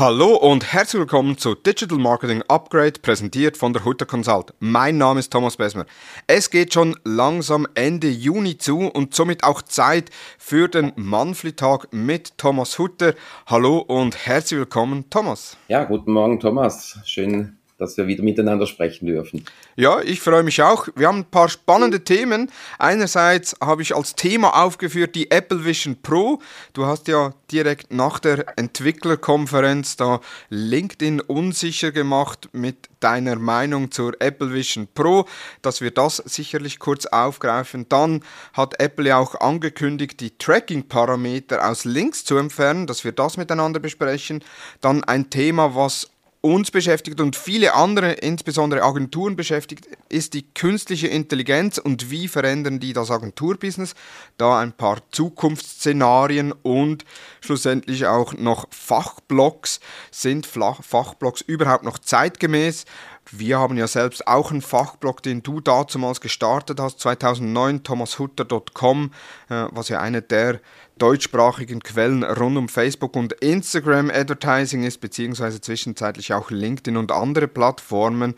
Hallo und herzlich willkommen zu Digital Marketing Upgrade, präsentiert von der Hutter Consult. Mein Name ist Thomas Besmer. Es geht schon langsam Ende Juni zu und somit auch Zeit für den Manfli-Tag mit Thomas Hutter. Hallo und herzlich willkommen, Thomas. Ja, guten Morgen, Thomas. Schön, dass wir wieder miteinander sprechen dürfen. Ja, ich freue mich auch. Wir haben ein paar spannende Themen. Einerseits habe ich als Thema aufgeführt die Apple Vision Pro. Du hast ja direkt nach der Entwicklerkonferenz da LinkedIn unsicher gemacht mit deiner Meinung zur Apple Vision Pro, dass wir das sicherlich kurz aufgreifen. Dann hat Apple ja auch angekündigt, die Tracking-Parameter aus Links zu entfernen, dass wir das miteinander besprechen. Dann ein Thema, was uns beschäftigt und viele andere, insbesondere Agenturen beschäftigt, ist die künstliche Intelligenz und wie verändern die das Agenturbusiness. Da ein paar Zukunftsszenarien und schlussendlich auch noch Fachblogs. Sind Fachblogs überhaupt noch zeitgemäß? Wir haben ja selbst auch einen Fachblog, den du damals gestartet hast, 2009, thomashutter.com, äh, was ja eine der deutschsprachigen Quellen rund um Facebook und Instagram Advertising ist, beziehungsweise zwischenzeitlich auch LinkedIn und andere Plattformen.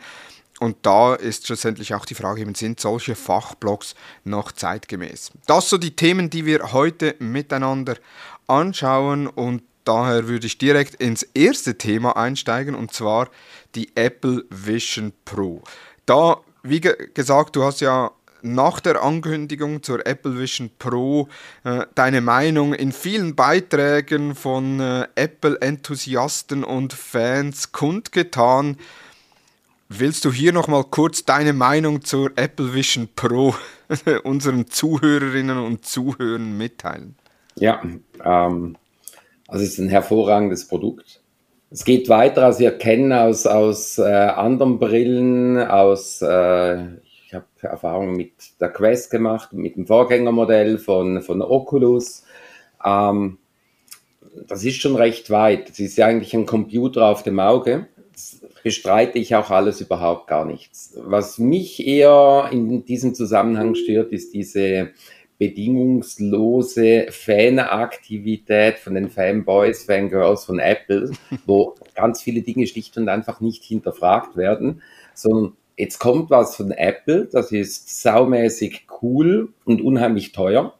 Und da ist schlussendlich auch die Frage, sind solche Fachblogs noch zeitgemäß? Das so die Themen, die wir heute miteinander anschauen und daher würde ich direkt ins erste Thema einsteigen und zwar die Apple Vision Pro. Da, wie gesagt, du hast ja nach der Ankündigung zur Apple Vision Pro äh, deine Meinung in vielen Beiträgen von äh, Apple-Enthusiasten und Fans kundgetan. Willst du hier nochmal kurz deine Meinung zur Apple Vision Pro unseren Zuhörerinnen und Zuhörern mitteilen? Ja, ähm, also es ist ein hervorragendes Produkt. Es geht weiter, als wir kennen aus, aus äh, anderen Brillen, aus äh, ich habe Erfahrungen mit der Quest gemacht, mit dem Vorgängermodell von, von Oculus. Ähm, das ist schon recht weit. Das ist ja eigentlich ein Computer auf dem Auge. Das bestreite ich auch alles überhaupt gar nichts. Was mich eher in diesem Zusammenhang stört, ist diese bedingungslose Fanaktivität von den Fanboys, Fangirls von Apple, wo ganz viele Dinge schlicht und einfach nicht hinterfragt werden, sondern jetzt kommt was von Apple, das ist saumäßig cool und unheimlich teuer.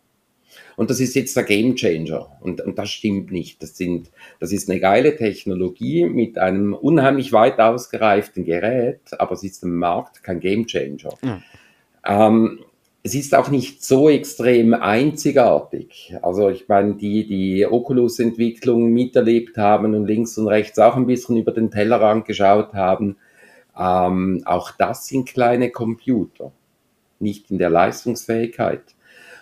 Und das ist jetzt der Game Changer. Und, und das stimmt nicht. Das, sind, das ist eine geile Technologie mit einem unheimlich weit ausgereiften Gerät, aber es ist im Markt kein Game Changer. Mhm. Ähm, es ist auch nicht so extrem einzigartig. Also ich meine, die, die Oculus-Entwicklung miterlebt haben und links und rechts auch ein bisschen über den Tellerrand geschaut haben, ähm, auch das sind kleine Computer, nicht in der Leistungsfähigkeit.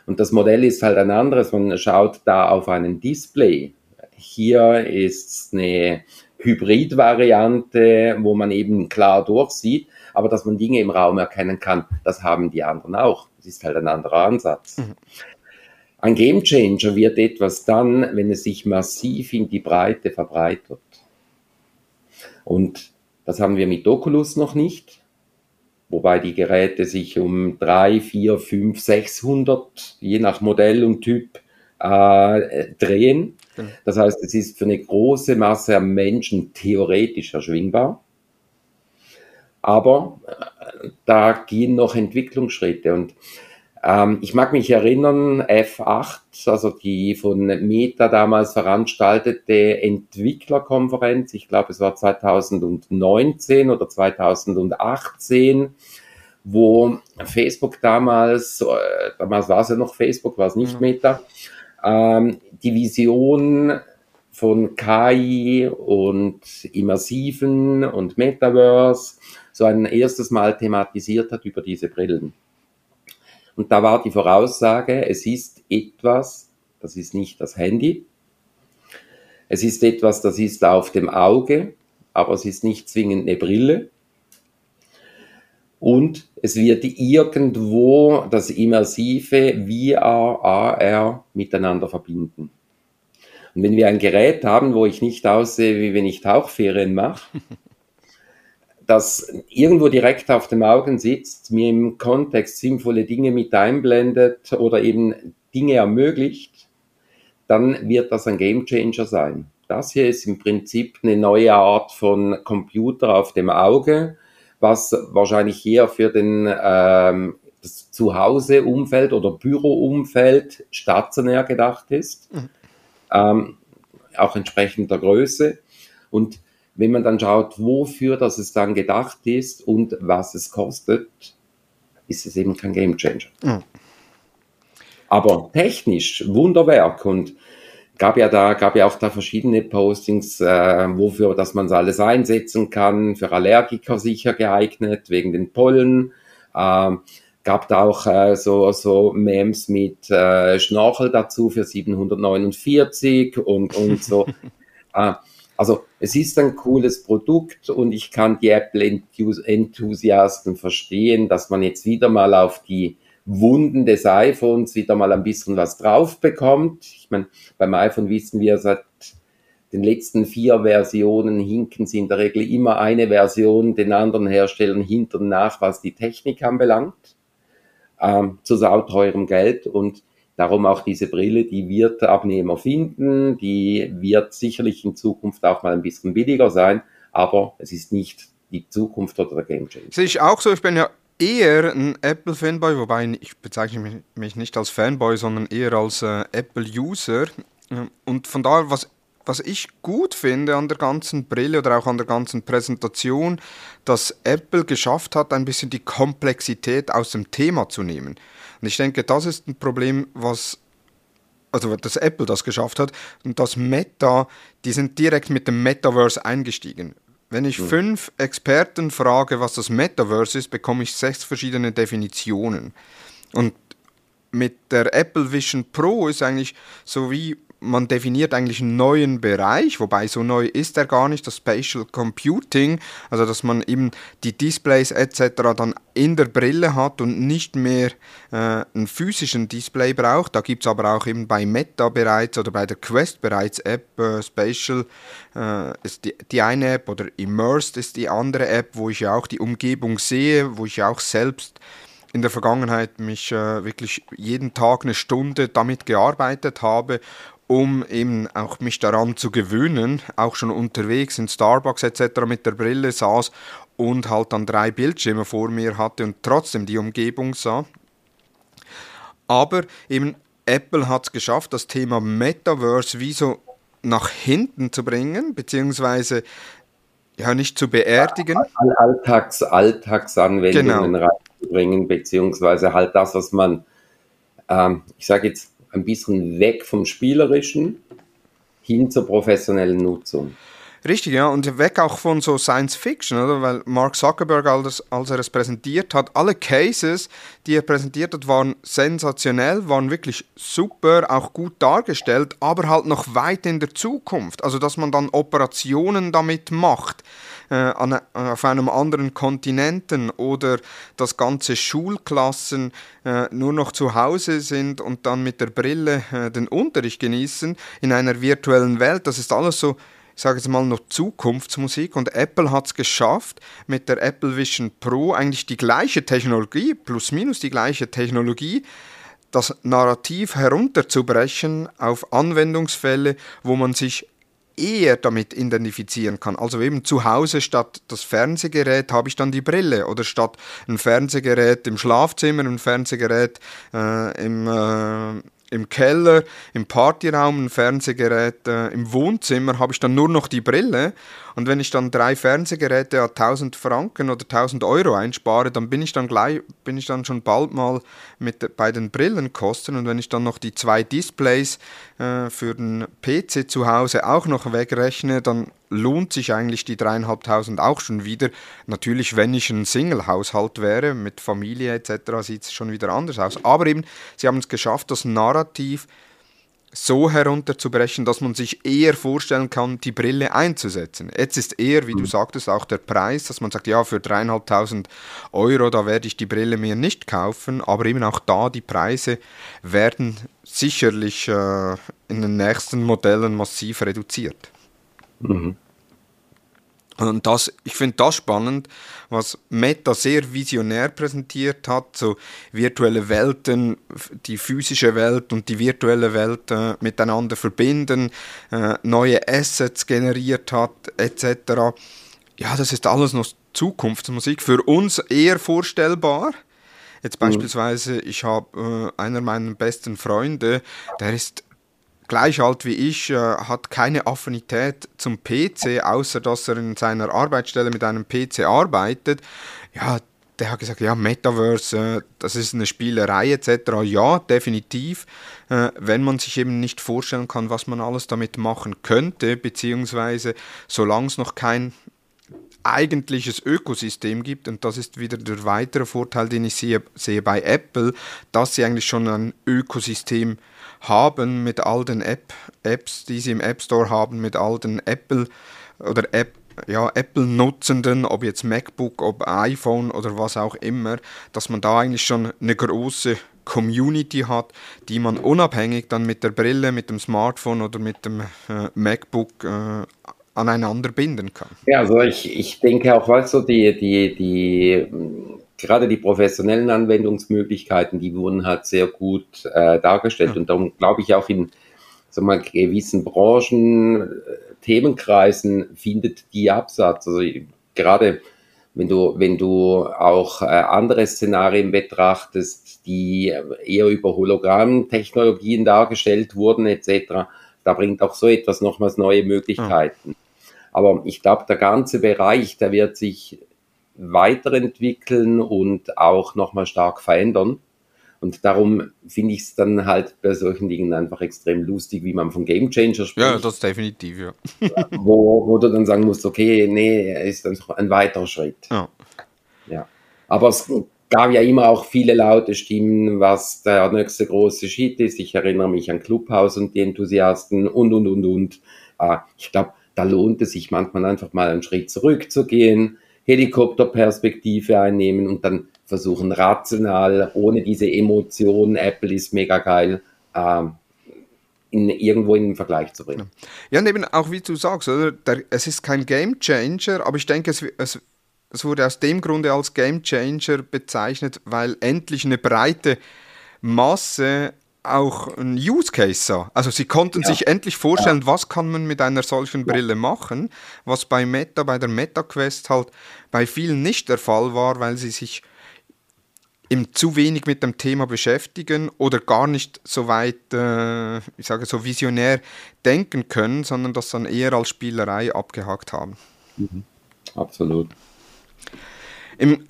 Und das Modell ist halt ein anderes. Man schaut da auf einen Display. Hier ist eine Hybrid-Variante, wo man eben klar durchsieht, aber dass man Dinge im Raum erkennen kann, das haben die anderen auch. Das ist halt ein anderer Ansatz. Mhm. Ein Gamechanger wird etwas dann, wenn es sich massiv in die Breite verbreitet. Und das haben wir mit Oculus noch nicht, wobei die Geräte sich um 3, 4, 5, 600, je nach Modell und Typ, äh, drehen. Genau. Das heißt, es ist für eine große Masse an Menschen theoretisch erschwingbar. Aber äh, da gehen noch Entwicklungsschritte. Und ähm, ich mag mich erinnern, F8, also die von Meta damals veranstaltete Entwicklerkonferenz, ich glaube es war 2019 oder 2018, wo Facebook damals, äh, damals war es ja noch Facebook, war es nicht Meta, ähm, die Vision von KI und Immersiven und Metaverse so ein erstes Mal thematisiert hat über diese Brillen. Und da war die Voraussage, es ist etwas, das ist nicht das Handy, es ist etwas, das ist auf dem Auge, aber es ist nicht zwingend eine Brille. Und es wird irgendwo das immersive VR, AR miteinander verbinden. Und wenn wir ein Gerät haben, wo ich nicht aussehe, wie wenn ich Tauchferien mache, das irgendwo direkt auf dem Augen sitzt, mir im Kontext sinnvolle Dinge mit einblendet oder eben Dinge ermöglicht, dann wird das ein Gamechanger sein. Das hier ist im Prinzip eine neue Art von Computer auf dem Auge, was wahrscheinlich eher für den ähm, das Zuhause-Umfeld oder Büro-Umfeld stationär gedacht ist, mhm. Ähm, auch entsprechend der Größe. Und wenn man dann schaut, wofür das es dann gedacht ist und was es kostet, ist es eben kein Game Changer. Mhm. Aber technisch Wunderwerk und gab ja da, gab ja auch da verschiedene Postings, äh, wofür, dass man es alles einsetzen kann, für Allergiker sicher geeignet, wegen den Pollen. Ähm, gab da auch äh, so, so Memes mit äh, Schnorchel dazu für 749 und, und so. äh, also es ist ein cooles Produkt und ich kann die Apple-Enthusiasten verstehen, dass man jetzt wieder mal auf die Wunden des iPhones wieder mal ein bisschen was drauf bekommt. Ich meine, beim iPhone wissen wir seit den letzten vier Versionen hinken sie in der Regel immer eine Version den anderen Herstellern hinter und nach, was die Technik anbelangt, ähm, zu sauteurem Geld und darum auch diese Brille, die wird Abnehmer finden, die wird sicherlich in Zukunft auch mal ein bisschen billiger sein, aber es ist nicht die Zukunft oder der Game Changer. Sehe ich auch so, ich bin ja eher ein Apple-Fanboy, wobei ich bezeichne mich nicht als Fanboy, sondern eher als äh, Apple-User. Und von daher, was, was ich gut finde an der ganzen Brille oder auch an der ganzen Präsentation, dass Apple geschafft hat, ein bisschen die Komplexität aus dem Thema zu nehmen. Und ich denke, das ist ein Problem, was also dass Apple das geschafft hat und das Meta, die sind direkt mit dem Metaverse eingestiegen. Wenn ich hm. fünf Experten frage, was das Metaverse ist, bekomme ich sechs verschiedene Definitionen. Und mit der Apple Vision Pro ist eigentlich so wie man definiert eigentlich einen neuen Bereich, wobei so neu ist er gar nicht, das Spatial Computing, also dass man eben die Displays etc. dann in der Brille hat und nicht mehr äh, einen physischen Display braucht. Da gibt es aber auch eben bei Meta bereits oder bei der Quest bereits App, äh, Spatial äh, ist die, die eine App oder Immersed ist die andere App, wo ich ja auch die Umgebung sehe, wo ich ja auch selbst in der Vergangenheit mich äh, wirklich jeden Tag eine Stunde damit gearbeitet habe um eben auch mich daran zu gewöhnen, auch schon unterwegs in Starbucks etc. mit der Brille saß und halt dann drei Bildschirme vor mir hatte und trotzdem die Umgebung sah. Aber eben Apple hat es geschafft, das Thema Metaverse wie so nach hinten zu bringen, beziehungsweise ja nicht zu beerdigen. Alltags, Alltagsanwendungen genau. reinzubringen, beziehungsweise halt das, was man, ähm, ich sage jetzt, ein bisschen weg vom Spielerischen hin zur professionellen Nutzung. Richtig, ja, und weg auch von so Science Fiction, oder? Weil Mark Zuckerberg, als, er es präsentiert hat, alle Cases, die er präsentiert hat, waren sensationell, waren wirklich super, auch gut dargestellt, aber halt noch weit in der Zukunft. Also, dass man dann Operationen damit macht, äh, an, auf einem anderen Kontinenten oder dass ganze Schulklassen äh, nur noch zu Hause sind und dann mit der Brille äh, den Unterricht genießen in einer virtuellen Welt, das ist alles so ich sage jetzt mal noch Zukunftsmusik und Apple hat es geschafft, mit der Apple Vision Pro eigentlich die gleiche Technologie, plus minus die gleiche Technologie, das Narrativ herunterzubrechen auf Anwendungsfälle, wo man sich eher damit identifizieren kann. Also eben zu Hause statt das Fernsehgerät habe ich dann die Brille oder statt ein Fernsehgerät im Schlafzimmer, ein Fernsehgerät äh, im, äh, im Keller, im Partyraum ein Fernsehgerät, äh, im Wohnzimmer habe ich dann nur noch die Brille. Und wenn ich dann drei Fernsehgeräte 1000 Franken oder 1000 Euro einspare, dann bin ich dann gleich, bin ich dann schon bald mal mit, bei den Brillenkosten. Und wenn ich dann noch die zwei Displays äh, für den PC zu Hause auch noch wegrechne, dann lohnt sich eigentlich die dreieinhalbtausend auch schon wieder. Natürlich, wenn ich ein Single-Haushalt wäre, mit Familie etc., sieht es schon wieder anders aus. Aber eben, sie haben es geschafft, das Narrativ so herunterzubrechen, dass man sich eher vorstellen kann, die Brille einzusetzen. Jetzt ist eher, wie du mhm. sagtest, auch der Preis, dass man sagt, ja, für dreieinhalbtausend Euro, da werde ich die Brille mir nicht kaufen, aber eben auch da, die Preise werden sicherlich äh, in den nächsten Modellen massiv reduziert. Mhm. Und das, ich finde das spannend, was Meta sehr visionär präsentiert hat, so virtuelle Welten, die physische Welt und die virtuelle Welt äh, miteinander verbinden, äh, neue Assets generiert hat, etc. Ja, das ist alles noch Zukunftsmusik, für uns eher vorstellbar. Jetzt mhm. beispielsweise, ich habe äh, einer meiner besten Freunde, der ist gleich alt wie ich, äh, hat keine Affinität zum PC, außer dass er in seiner Arbeitsstelle mit einem PC arbeitet. Ja, der hat gesagt, ja, Metaverse, äh, das ist eine Spielerei etc. Ja, definitiv. Äh, wenn man sich eben nicht vorstellen kann, was man alles damit machen könnte, beziehungsweise solange es noch kein eigentliches Ökosystem gibt, und das ist wieder der weitere Vorteil, den ich sehe, sehe bei Apple, dass sie eigentlich schon ein Ökosystem haben mit all den App, Apps, die sie im App Store haben, mit all den Apple oder App, ja, Apple-Nutzenden, ob jetzt MacBook, ob iPhone oder was auch immer, dass man da eigentlich schon eine große Community hat, die man unabhängig dann mit der Brille, mit dem Smartphone oder mit dem äh, MacBook äh, aneinander binden kann. Ja, also ich, ich denke auch, weißt du, die, die, die, gerade die professionellen Anwendungsmöglichkeiten, die wurden halt sehr gut äh, dargestellt. Ja. Und darum glaube ich auch in sag mal, gewissen Branchen, äh, Themenkreisen findet die Absatz. Also gerade wenn du, wenn du auch äh, andere Szenarien betrachtest, die eher über Hologrammtechnologien dargestellt wurden, etc., da bringt auch so etwas nochmals neue Möglichkeiten. Ja. Aber ich glaube, der ganze Bereich, der wird sich weiterentwickeln und auch nochmal stark verändern. Und darum finde ich es dann halt bei solchen Dingen einfach extrem lustig, wie man von Game Changer spricht. Ja, das ist definitiv, ja. wo, wo du dann sagen musst, okay, nee, ist dann ein weiterer Schritt. Ja. ja. Aber es gab ja immer auch viele laute Stimmen, was der nächste große Shit ist. Ich erinnere mich an Clubhouse und die Enthusiasten und, und, und, und. Ah, ich glaube, da lohnt es sich manchmal einfach mal einen Schritt zurückzugehen, Helikopterperspektive einnehmen und dann versuchen rational, ohne diese Emotionen, Apple ist mega geil, ähm, in, irgendwo in den Vergleich zu bringen. Ja, und eben auch wie du sagst, oder? Der, es ist kein Game Changer, aber ich denke, es, es, es wurde aus dem Grunde als Game Changer bezeichnet, weil endlich eine breite Masse auch ein Use Case sah. Also sie konnten ja. sich endlich vorstellen, ja. was kann man mit einer solchen Brille machen, was bei Meta, bei der Meta Quest halt bei vielen nicht der Fall war, weil sie sich eben zu wenig mit dem Thema beschäftigen oder gar nicht so weit, äh, ich sage so visionär denken können, sondern das dann eher als Spielerei abgehakt haben. Mhm. Absolut. Im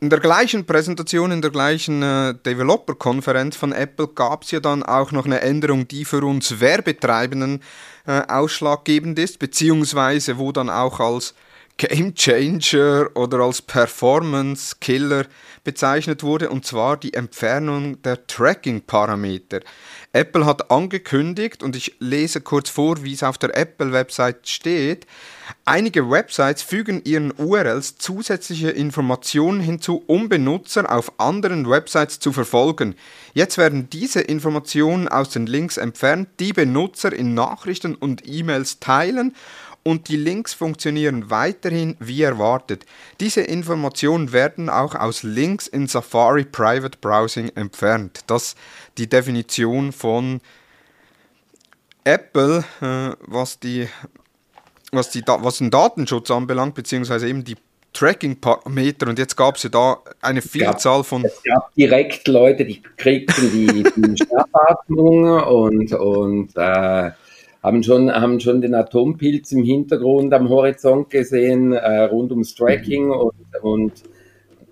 in der gleichen Präsentation, in der gleichen äh, Developer-Konferenz von Apple gab es ja dann auch noch eine Änderung, die für uns Werbetreibenden äh, ausschlaggebend ist, beziehungsweise wo dann auch als Game Changer oder als Performance Killer bezeichnet wurde, und zwar die Entfernung der Tracking-Parameter. Apple hat angekündigt, und ich lese kurz vor, wie es auf der Apple-Website steht, einige Websites fügen ihren URLs zusätzliche Informationen hinzu, um Benutzer auf anderen Websites zu verfolgen. Jetzt werden diese Informationen aus den Links entfernt, die Benutzer in Nachrichten und E-Mails teilen und die Links funktionieren weiterhin wie erwartet. Diese Informationen werden auch aus Links in Safari Private Browsing entfernt. Das die Definition von Apple, äh, was, die, was, die, was den Datenschutz anbelangt, beziehungsweise eben die Tracking-Parameter und jetzt gab es ja da eine Vielzahl von. Es gab direkt Leute, die kriegten die, die Schnappatmung und, und äh, haben schon, haben schon den Atompilz im Hintergrund am Horizont gesehen, äh, rund ums Tracking und, und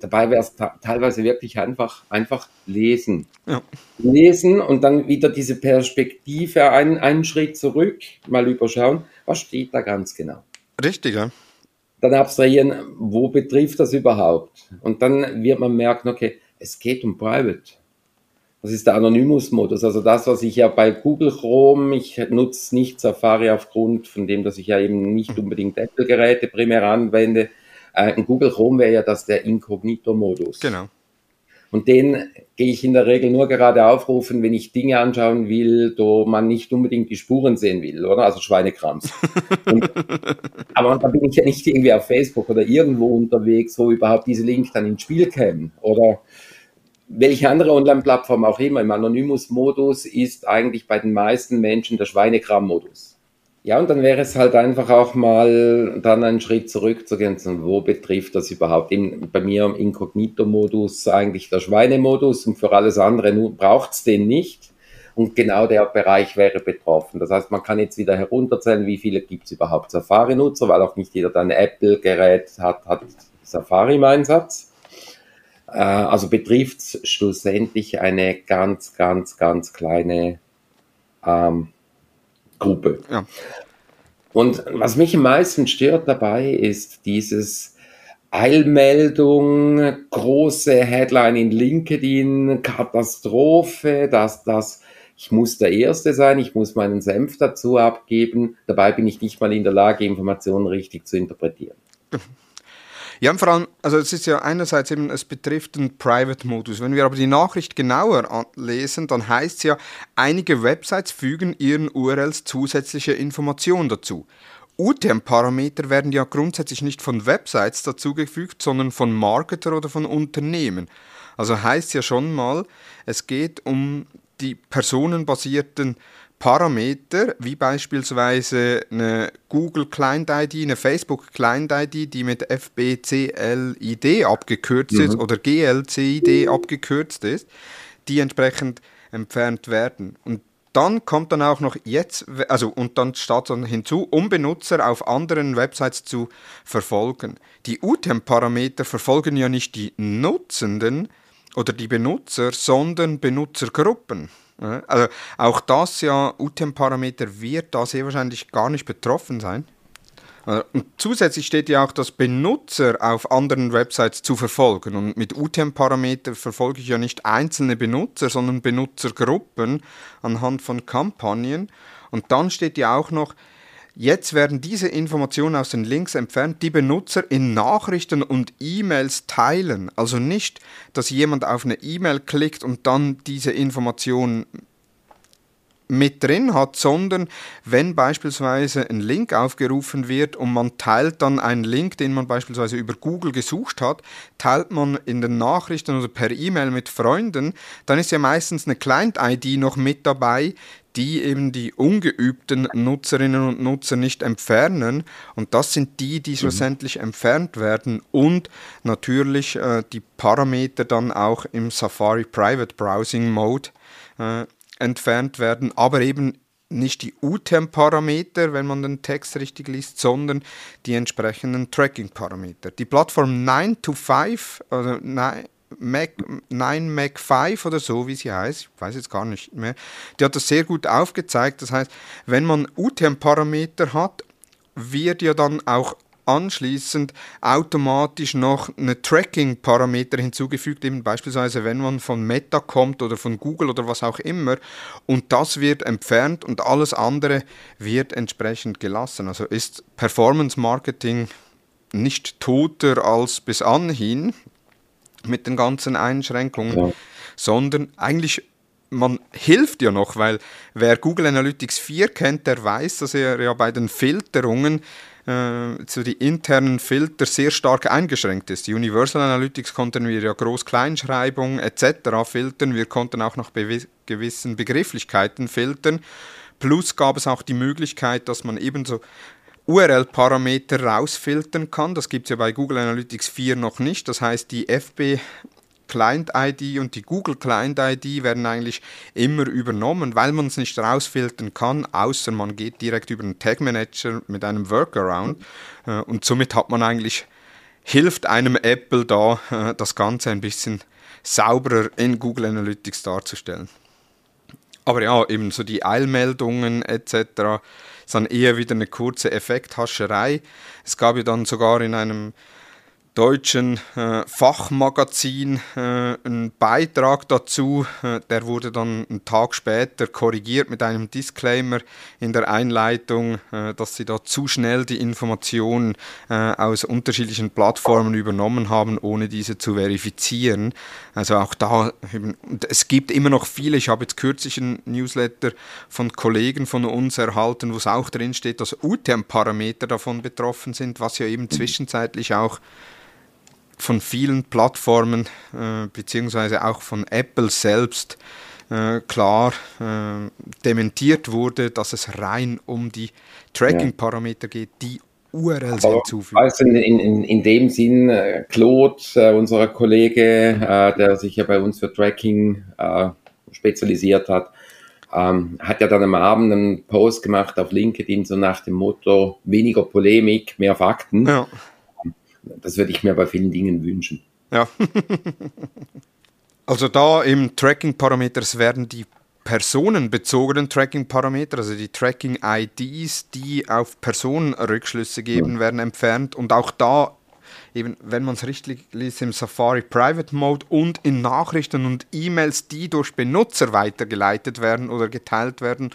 dabei wäre es teilweise wirklich einfach, einfach lesen. Ja. Lesen und dann wieder diese Perspektive, einen, einen Schritt zurück, mal überschauen, was steht da ganz genau. Richtig, ja. Dann abstrahieren, wo betrifft das überhaupt? Und dann wird man merken, okay, es geht um Private. Das ist der Anonymous-Modus. Also das, was ich ja bei Google Chrome, ich nutze nicht Safari aufgrund von dem, dass ich ja eben nicht unbedingt Apple-Geräte primär anwende. Äh, in Google Chrome wäre ja das der Inkognito-Modus. Genau. Und den gehe ich in der Regel nur gerade aufrufen, wenn ich Dinge anschauen will, wo man nicht unbedingt die Spuren sehen will, oder? Also Schweinekrams. Und, aber da bin ich ja nicht irgendwie auf Facebook oder irgendwo unterwegs, wo überhaupt diese Link dann ins Spiel kämen. Oder welche andere Online-Plattform auch immer, im Anonymous-Modus ist eigentlich bei den meisten Menschen der Schweinekram-Modus. Ja, und dann wäre es halt einfach auch mal dann einen Schritt zurückzugehen, wo betrifft das überhaupt? In, bei mir im Inkognito-Modus eigentlich der Schweinemodus und für alles andere braucht es den nicht. Und genau der Bereich wäre betroffen. Das heißt, man kann jetzt wieder herunterzählen, wie viele gibt es überhaupt Safari-Nutzer, weil auch nicht jeder ein Apple-Gerät hat, hat Safari im Einsatz. Äh, also betrifft es schlussendlich eine ganz, ganz, ganz kleine ähm, Gruppe. Ja. Und was mich am meisten stört dabei, ist dieses Eilmeldung, große Headline in LinkedIn, Katastrophe, dass das, ich muss der Erste sein, ich muss meinen Senf dazu abgeben. Dabei bin ich nicht mal in der Lage, Informationen richtig zu interpretieren. Ja, vor allem, also es ist ja einerseits eben, es betrifft den Private-Modus. Wenn wir aber die Nachricht genauer lesen, dann heißt es ja, einige Websites fügen ihren URLs zusätzliche Informationen dazu. UTM-Parameter werden ja grundsätzlich nicht von Websites dazugefügt, sondern von Marketer oder von Unternehmen. Also heißt ja schon mal, es geht um die personenbasierten Parameter, wie beispielsweise eine Google Client ID, eine Facebook Client ID, die mit FBCLID abgekürzt mhm. ist oder GLCID abgekürzt ist, die entsprechend entfernt werden. Und dann kommt dann auch noch jetzt, also und dann steht dann hinzu, um Benutzer auf anderen Websites zu verfolgen. Die UTM-Parameter verfolgen ja nicht die Nutzenden oder die Benutzer, sondern Benutzergruppen. Also auch das ja, UTM-Parameter wird da sehr wahrscheinlich gar nicht betroffen sein. Äh, und zusätzlich steht ja auch, dass Benutzer auf anderen Websites zu verfolgen. Und mit UTM-Parameter verfolge ich ja nicht einzelne Benutzer, sondern Benutzergruppen anhand von Kampagnen. Und dann steht ja auch noch, Jetzt werden diese Informationen aus den Links entfernt, die Benutzer in Nachrichten und E-Mails teilen. Also nicht, dass jemand auf eine E-Mail klickt und dann diese Information mit drin hat, sondern wenn beispielsweise ein Link aufgerufen wird und man teilt dann einen Link, den man beispielsweise über Google gesucht hat, teilt man in den Nachrichten oder per E-Mail mit Freunden, dann ist ja meistens eine Client-ID noch mit dabei, die eben die ungeübten Nutzerinnen und Nutzer nicht entfernen. Und das sind die, die mhm. schlussendlich mhm. entfernt werden und natürlich äh, die Parameter dann auch im Safari Private Browsing Mode äh, entfernt werden, aber eben nicht die UTM-Parameter, wenn man den Text richtig liest, sondern die entsprechenden Tracking-Parameter. Die Plattform 9 to 5, oder 9, Mac, 9 Mac 5 oder so, wie sie heißt, ich weiß jetzt gar nicht mehr, die hat das sehr gut aufgezeigt. Das heißt, wenn man UTM-Parameter hat, wird ja dann auch anschließend automatisch noch eine Tracking-Parameter hinzugefügt, eben beispielsweise wenn man von Meta kommt oder von Google oder was auch immer und das wird entfernt und alles andere wird entsprechend gelassen. Also ist Performance Marketing nicht toter als bis anhin, mit den ganzen Einschränkungen, ja. sondern eigentlich man hilft ja noch, weil wer Google Analytics 4 kennt, der weiß, dass er ja bei den Filterungen äh, so die internen Filter sehr stark eingeschränkt ist. Universal Analytics konnten wir ja Groß-Kleinschreibung etc. filtern, wir konnten auch nach gewissen Begrifflichkeiten filtern. Plus gab es auch die Möglichkeit, dass man ebenso URL-Parameter rausfiltern kann. Das gibt es ja bei Google Analytics 4 noch nicht. Das heißt, die FB Client-ID und die Google Client-ID werden eigentlich immer übernommen, weil man es nicht rausfiltern kann, außer man geht direkt über den Tag Manager mit einem Workaround. Äh, und somit hat man eigentlich, hilft einem Apple da, äh, das Ganze ein bisschen sauberer in Google Analytics darzustellen. Aber ja, eben so die Eilmeldungen etc dann eher wieder eine kurze Effekthascherei. Es gab ja dann sogar in einem deutschen äh, Fachmagazin äh, einen Beitrag dazu. Äh, der wurde dann einen Tag später korrigiert mit einem Disclaimer in der Einleitung, äh, dass sie da zu schnell die Informationen äh, aus unterschiedlichen Plattformen übernommen haben, ohne diese zu verifizieren. Also auch da, es gibt immer noch viele, ich habe jetzt kürzlich einen Newsletter von Kollegen von uns erhalten, wo es auch drin steht, dass UTM-Parameter davon betroffen sind, was ja eben zwischenzeitlich auch von vielen Plattformen äh, beziehungsweise auch von Apple selbst äh, klar äh, dementiert wurde, dass es rein um die Tracking-Parameter geht, die URLs Aber hinzufügen. Also in, in, in dem Sinn, äh, Claude, äh, unser Kollege, äh, der sich ja bei uns für Tracking äh, spezialisiert hat, ähm, hat ja dann am Abend einen Post gemacht auf LinkedIn, so nach dem Motto, weniger Polemik, mehr Fakten. Ja. Das würde ich mir bei vielen Dingen wünschen. Ja. also da im Tracking-Parameter werden die personenbezogenen Tracking-Parameter, also die Tracking-IDs, die auf Personen Rückschlüsse geben, ja. werden entfernt. Und auch da, eben, wenn man es richtig liest, im Safari Private Mode und in Nachrichten und E-Mails, die durch Benutzer weitergeleitet werden oder geteilt werden,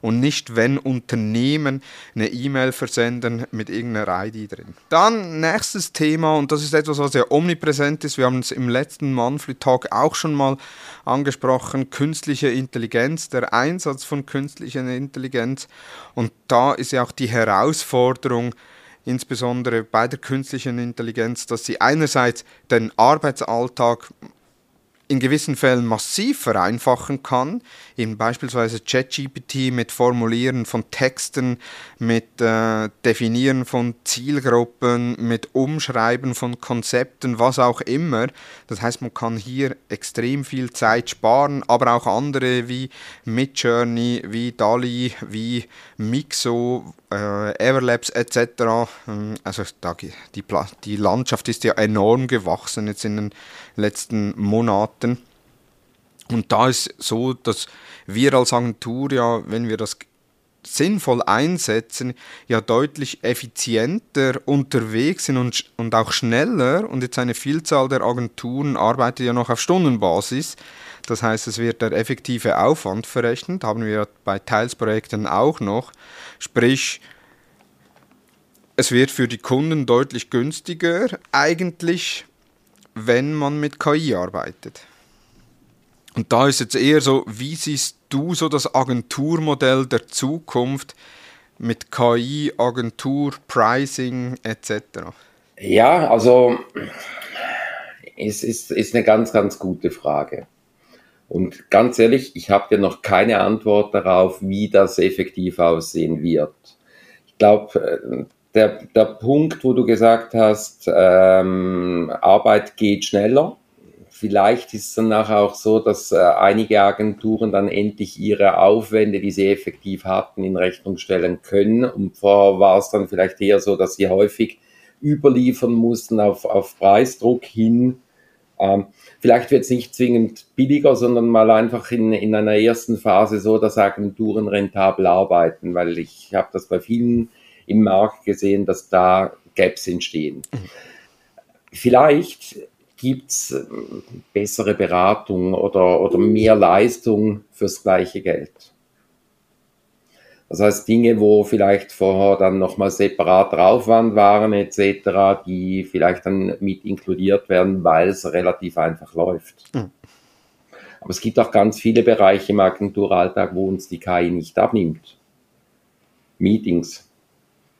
und nicht, wenn Unternehmen eine E-Mail versenden mit irgendeiner ID drin. Dann nächstes Thema, und das ist etwas, was ja omnipräsent ist, wir haben es im letzten Monthly Talk auch schon mal angesprochen, künstliche Intelligenz, der Einsatz von künstlicher Intelligenz. Und da ist ja auch die Herausforderung, insbesondere bei der künstlichen Intelligenz, dass sie einerseits den Arbeitsalltag in gewissen Fällen massiv vereinfachen kann, eben beispielsweise ChatGPT mit Formulieren von Texten, mit äh, Definieren von Zielgruppen, mit Umschreiben von Konzepten, was auch immer. Das heißt, man kann hier extrem viel Zeit sparen, aber auch andere wie Midjourney, wie DALI, wie Mixo, äh, Everlabs etc. Ähm, also da, die, die Landschaft ist ja enorm gewachsen jetzt in den letzten Monaten. Und da ist so, dass wir als Agentur ja, wenn wir das sinnvoll einsetzen, ja deutlich effizienter unterwegs sind und, und auch schneller. Und jetzt eine Vielzahl der Agenturen arbeitet ja noch auf Stundenbasis. Das heißt, es wird der effektive Aufwand verrechnet, haben wir bei Teilsprojekten auch noch. Sprich, es wird für die Kunden deutlich günstiger, eigentlich, wenn man mit KI arbeitet. Und da ist jetzt eher so, wie siehst du so das Agenturmodell der Zukunft mit KI, Agentur, Pricing etc.? Ja, also es ist, ist eine ganz, ganz gute Frage. Und ganz ehrlich, ich habe dir noch keine Antwort darauf, wie das effektiv aussehen wird. Ich glaube, äh, der, der Punkt, wo du gesagt hast, ähm, Arbeit geht schneller, vielleicht ist es dann nachher auch so, dass äh, einige Agenturen dann endlich ihre Aufwände, die sie effektiv hatten, in Rechnung stellen können. Und vorher war es dann vielleicht eher so, dass sie häufig überliefern mussten auf, auf Preisdruck hin ähm, vielleicht wird es nicht zwingend billiger, sondern mal einfach in, in einer ersten Phase so, dass Agenturen rentabel arbeiten, weil ich habe das bei vielen im Markt gesehen, dass da Gaps entstehen. Mhm. Vielleicht gibt es äh, bessere Beratung oder, oder mehr Leistung fürs gleiche Geld. Das heißt, Dinge, wo vielleicht vorher dann nochmal separater Aufwand waren etc., die vielleicht dann mit inkludiert werden, weil es relativ einfach läuft. Mhm. Aber es gibt auch ganz viele Bereiche im Agenturalltag, wo uns die KI nicht abnimmt. Meetings,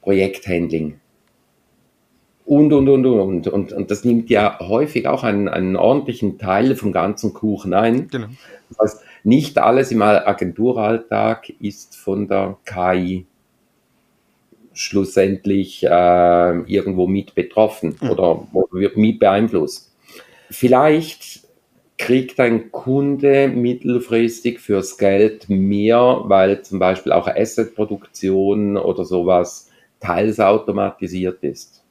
Projekthandling und, und, und, und. Und, und das nimmt ja häufig auch einen, einen ordentlichen Teil vom ganzen Kuchen ein. Genau. Das heißt, nicht alles im Agenturalltag ist von der KI schlussendlich äh, irgendwo mit betroffen oder, oder wird mit beeinflusst. Vielleicht kriegt ein Kunde mittelfristig fürs Geld mehr, weil zum Beispiel auch Assetproduktion oder sowas teils automatisiert ist.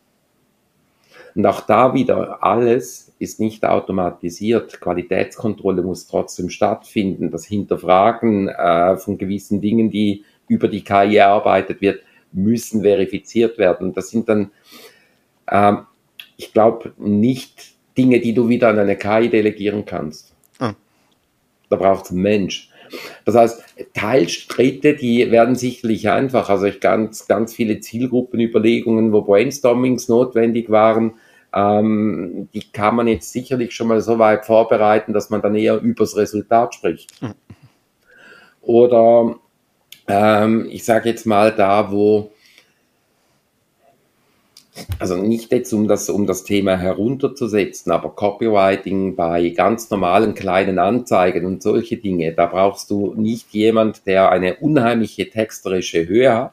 Und auch da wieder alles ist nicht automatisiert. Qualitätskontrolle muss trotzdem stattfinden. Das Hinterfragen äh, von gewissen Dingen, die über die KI erarbeitet wird, müssen verifiziert werden. Das sind dann äh, ich glaube nicht Dinge, die du wieder an eine KI delegieren kannst. Ah. Da braucht es einen Mensch. Das heißt, Teilstritte, die werden sicherlich einfach. Also ich ganz, ganz viele Zielgruppenüberlegungen, wo Brainstormings notwendig waren, ähm, die kann man jetzt sicherlich schon mal so weit vorbereiten, dass man dann eher übers Resultat spricht. Mhm. Oder ähm, ich sage jetzt mal da, wo also nicht jetzt um das, um das Thema herunterzusetzen, aber Copywriting bei ganz normalen kleinen Anzeigen und solche Dinge, da brauchst du nicht jemand, der eine unheimliche texterische Höhe hat,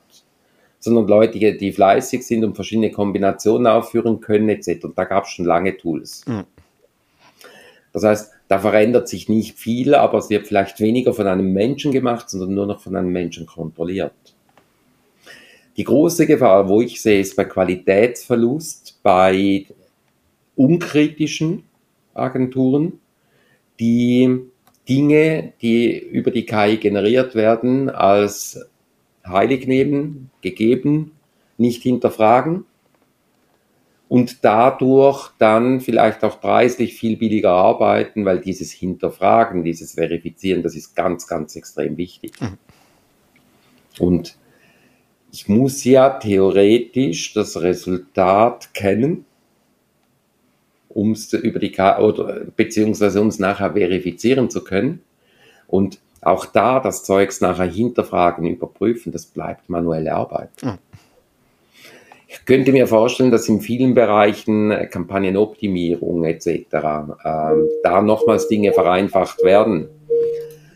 sondern Leute, die fleißig sind und verschiedene Kombinationen aufführen können etc. Und da gab es schon lange Tools. Mhm. Das heißt, da verändert sich nicht viel, aber es wird vielleicht weniger von einem Menschen gemacht, sondern nur noch von einem Menschen kontrolliert. Die große Gefahr, wo ich sehe, ist bei Qualitätsverlust bei unkritischen Agenturen, die Dinge, die über die KI generiert werden, als heilig nehmen, gegeben, nicht hinterfragen und dadurch dann vielleicht auch preislich viel billiger arbeiten, weil dieses Hinterfragen, dieses Verifizieren, das ist ganz, ganz extrem wichtig. Mhm. Und ich muss ja theoretisch das Resultat kennen, um es über die K oder beziehungsweise um es nachher verifizieren zu können. Und auch da das Zeugs nachher hinterfragen, überprüfen, das bleibt manuelle Arbeit. Mhm. Ich könnte mir vorstellen, dass in vielen Bereichen Kampagnenoptimierung etc. Äh, da nochmals Dinge vereinfacht werden.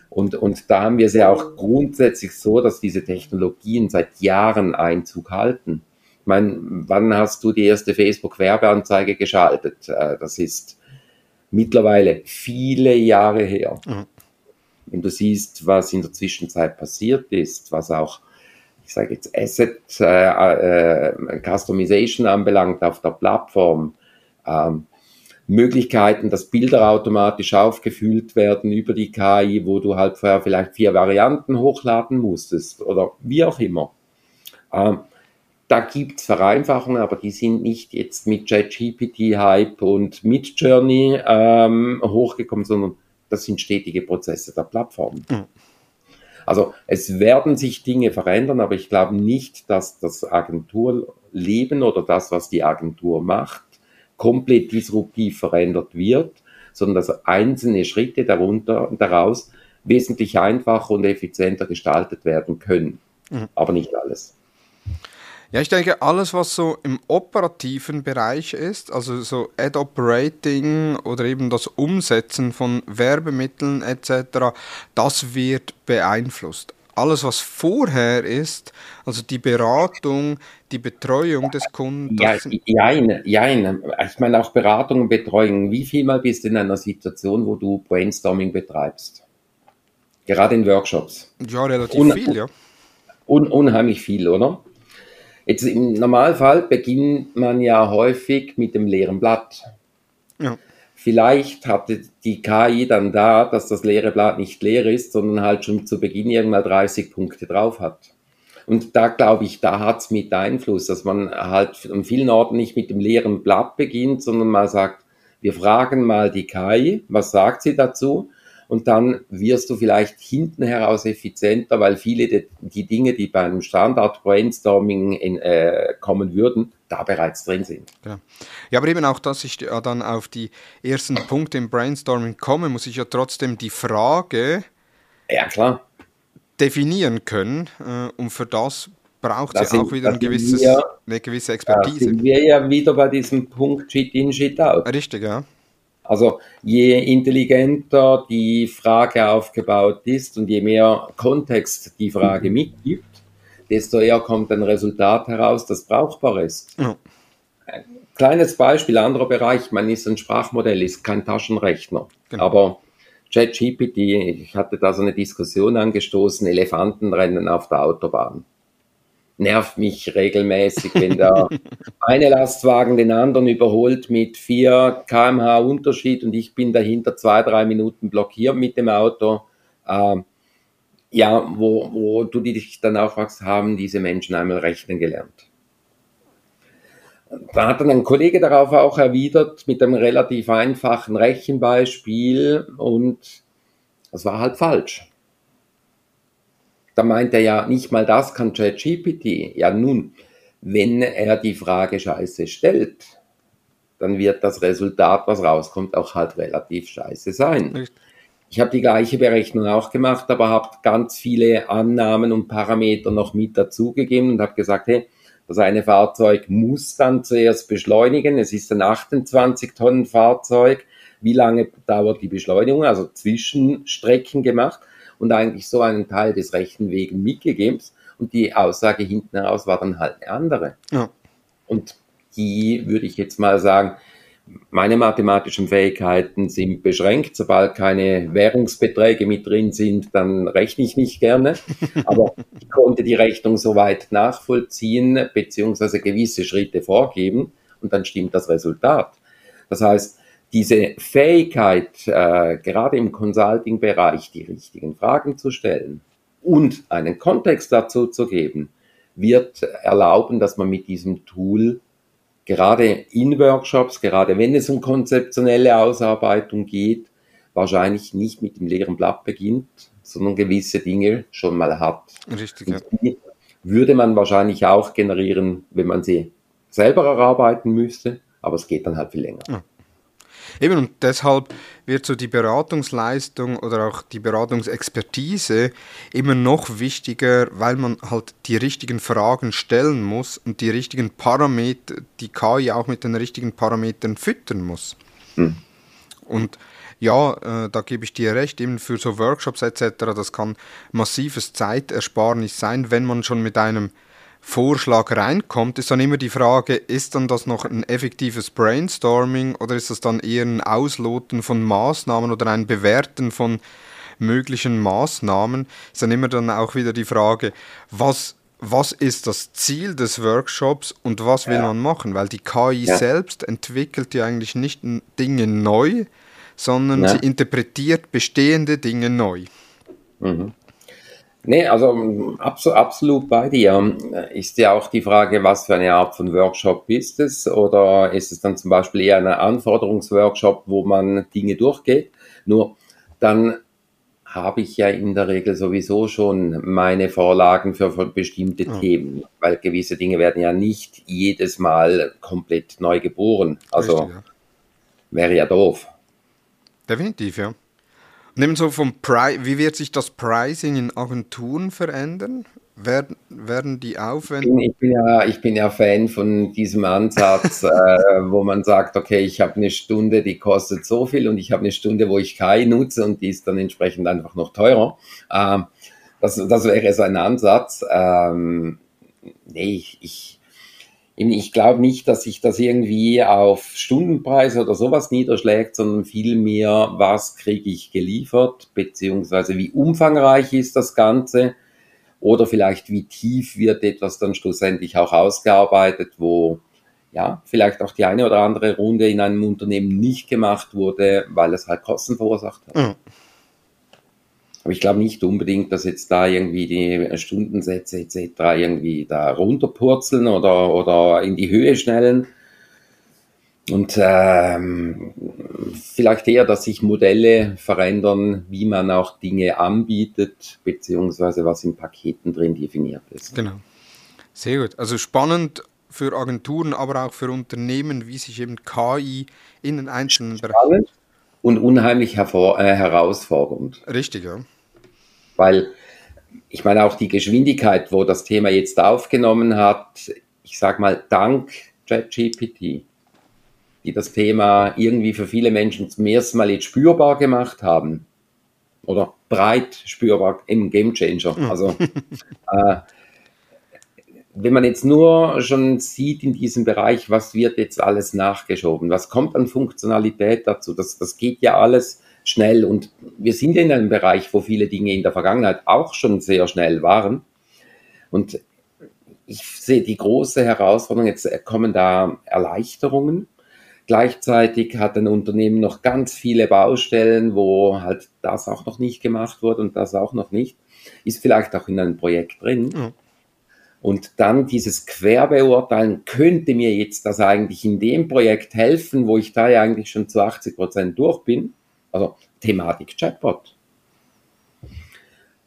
Und, und da haben wir es ja auch grundsätzlich so, dass diese Technologien seit Jahren Einzug halten. Ich meine, wann hast du die erste Facebook-Werbeanzeige geschaltet? Äh, das ist mittlerweile viele Jahre her. Mhm. Wenn du siehst, was in der Zwischenzeit passiert ist, was auch, ich sage jetzt, Asset äh, äh, Customization anbelangt auf der Plattform, ähm, Möglichkeiten, dass Bilder automatisch aufgefüllt werden über die KI, wo du halt vorher vielleicht vier Varianten hochladen musstest oder wie auch immer. Ähm, da gibt's Vereinfachungen, aber die sind nicht jetzt mit ChatGPT-Hype und mit Journey ähm, hochgekommen, sondern das sind stetige Prozesse der Plattform. Mhm. Also es werden sich Dinge verändern, aber ich glaube nicht, dass das Agenturleben oder das, was die Agentur macht, komplett disruptiv verändert wird, sondern dass einzelne Schritte darunter, daraus wesentlich einfacher und effizienter gestaltet werden können. Mhm. Aber nicht alles. Ja, ich denke, alles, was so im operativen Bereich ist, also so Ad-Operating oder eben das Umsetzen von Werbemitteln etc., das wird beeinflusst alles, was vorher ist, also die Beratung, die Betreuung des Kunden. Ja, jein, jein. Ich meine auch Beratung und Betreuung. Wie viel mal bist du in einer Situation, wo du Brainstorming betreibst? Gerade in Workshops. Ja, relativ un viel, ja. Un unheimlich viel, oder? Jetzt im Normalfall beginnt man ja häufig mit dem leeren Blatt. Ja. Vielleicht hatte die KI dann da, dass das leere Blatt nicht leer ist, sondern halt schon zu Beginn irgendwann 30 Punkte drauf hat. Und da glaube ich, da hat es mit Einfluss, dass man halt an vielen Orten nicht mit dem leeren Blatt beginnt, sondern mal sagt, wir fragen mal die KI, was sagt sie dazu? Und dann wirst du vielleicht hinten heraus effizienter, weil viele die, die Dinge, die beim Standard-Brainstorming äh, kommen würden, da bereits drin sind. Ja. ja, aber eben auch, dass ich ja dann auf die ersten Punkte im Brainstorming komme, muss ich ja trotzdem die Frage ja, definieren können äh, und für das braucht es ja auch wieder ein gewisses, wir, eine gewisse Expertise. Da sind wir ja wieder bei diesem Punkt Shit in, Shit out. Richtig, ja. Also je intelligenter die Frage aufgebaut ist und je mehr Kontext die Frage mitgibt, desto eher kommt ein Resultat heraus, das brauchbar ist. Ja. Ein kleines Beispiel, anderer Bereich, man ist ein Sprachmodell, ist kein Taschenrechner. Genau. Aber ChatGPT, ich hatte da so eine Diskussion angestoßen, Elefantenrennen auf der Autobahn nervt mich regelmäßig, wenn der eine Lastwagen den anderen überholt mit 4 kmh Unterschied und ich bin dahinter zwei, drei Minuten blockiert mit dem Auto. Ähm, ja, wo, wo du dich dann auch fragst, haben diese Menschen einmal rechnen gelernt? Da hat dann ein Kollege darauf auch erwidert mit einem relativ einfachen Rechenbeispiel und das war halt falsch. Da meint er ja, nicht mal das kann ChatGPT. Ja nun, wenn er die Frage scheiße stellt, dann wird das Resultat, was rauskommt, auch halt relativ scheiße sein. Ich habe die gleiche Berechnung auch gemacht, aber habe ganz viele Annahmen und Parameter noch mit dazugegeben und habe gesagt, hey, das eine Fahrzeug muss dann zuerst beschleunigen. Es ist ein 28 Tonnen Fahrzeug. Wie lange dauert die Beschleunigung? Also Zwischenstrecken gemacht und eigentlich so einen Teil des Rechenwegs mitgegeben. Und die Aussage hinten heraus war dann halt eine andere. Ja. Und die würde ich jetzt mal sagen, meine mathematischen Fähigkeiten sind beschränkt. Sobald keine Währungsbeträge mit drin sind, dann rechne ich nicht gerne. Aber ich konnte die Rechnung soweit nachvollziehen, beziehungsweise gewisse Schritte vorgeben und dann stimmt das Resultat. Das heißt, diese Fähigkeit, äh, gerade im Consulting-Bereich die richtigen Fragen zu stellen und einen Kontext dazu zu geben, wird erlauben, dass man mit diesem Tool gerade in Workshops, gerade wenn es um konzeptionelle Ausarbeitung geht, wahrscheinlich nicht mit dem leeren Blatt beginnt, sondern gewisse Dinge schon mal hat. Richtig, ja. Die würde man wahrscheinlich auch generieren, wenn man sie selber erarbeiten müsste, aber es geht dann halt viel länger. Ja. Eben, und deshalb wird so die Beratungsleistung oder auch die Beratungsexpertise immer noch wichtiger, weil man halt die richtigen Fragen stellen muss und die richtigen Parameter, die KI auch mit den richtigen Parametern füttern muss. Hm. Und ja, äh, da gebe ich dir recht, eben für so Workshops etc., das kann massives Zeitersparnis sein, wenn man schon mit einem Vorschlag reinkommt, ist dann immer die Frage, ist dann das noch ein effektives Brainstorming oder ist das dann eher ein Ausloten von Maßnahmen oder ein Bewerten von möglichen Maßnahmen? Ist dann immer dann auch wieder die Frage, was was ist das Ziel des Workshops und was will ja. man machen? Weil die KI ja. selbst entwickelt ja eigentlich nicht Dinge neu, sondern ja. sie interpretiert bestehende Dinge neu. Mhm. Nee, also absolut, absolut bei dir. Ist ja auch die Frage, was für eine Art von Workshop ist es? Oder ist es dann zum Beispiel eher ein Anforderungsworkshop, wo man Dinge durchgeht? Nur dann habe ich ja in der Regel sowieso schon meine Vorlagen für bestimmte ja. Themen, weil gewisse Dinge werden ja nicht jedes Mal komplett neu geboren. Also Richtig, ja. wäre ja doof. Definitiv, ja. Nimm so vom Pri wie wird sich das Pricing in Agenturen verändern? Werden, werden die Aufwände? Ich bin, ja, ich bin ja Fan von diesem Ansatz, äh, wo man sagt, okay, ich habe eine Stunde, die kostet so viel und ich habe eine Stunde, wo ich KI nutze und die ist dann entsprechend einfach noch teurer. Ähm, das, das wäre so ein Ansatz. Ähm, nee, ich, ich ich glaube nicht, dass sich das irgendwie auf Stundenpreise oder sowas niederschlägt, sondern vielmehr, was kriege ich geliefert, beziehungsweise wie umfangreich ist das Ganze oder vielleicht wie tief wird etwas dann schlussendlich auch ausgearbeitet, wo ja, vielleicht auch die eine oder andere Runde in einem Unternehmen nicht gemacht wurde, weil es halt Kosten verursacht hat. Mhm. Aber ich glaube nicht unbedingt, dass jetzt da irgendwie die Stundensätze etc. irgendwie da runterpurzeln oder, oder in die Höhe schnellen. Und ähm, vielleicht eher, dass sich Modelle verändern, wie man auch Dinge anbietet, beziehungsweise was in Paketen drin definiert ist. Genau. Sehr gut. Also spannend für Agenturen, aber auch für Unternehmen, wie sich eben KI in den einzelnen Bereichen. Und unheimlich hervor, äh, herausfordernd. Richtig, ja. Weil ich meine auch die Geschwindigkeit, wo das Thema jetzt aufgenommen hat, ich sage mal dank ChatGPT, die das Thema irgendwie für viele Menschen zum ersten Mal jetzt spürbar gemacht haben oder breit spürbar im Gamechanger. Also äh, wenn man jetzt nur schon sieht in diesem Bereich, was wird jetzt alles nachgeschoben, was kommt an Funktionalität dazu, das, das geht ja alles schnell. Und wir sind in einem Bereich, wo viele Dinge in der Vergangenheit auch schon sehr schnell waren. Und ich sehe die große Herausforderung, jetzt kommen da Erleichterungen. Gleichzeitig hat ein Unternehmen noch ganz viele Baustellen, wo halt das auch noch nicht gemacht wurde und das auch noch nicht. Ist vielleicht auch in einem Projekt drin. Mhm. Und dann dieses Querbeurteilen, könnte mir jetzt das eigentlich in dem Projekt helfen, wo ich da ja eigentlich schon zu 80 Prozent durch bin? Also Thematik Chatbot.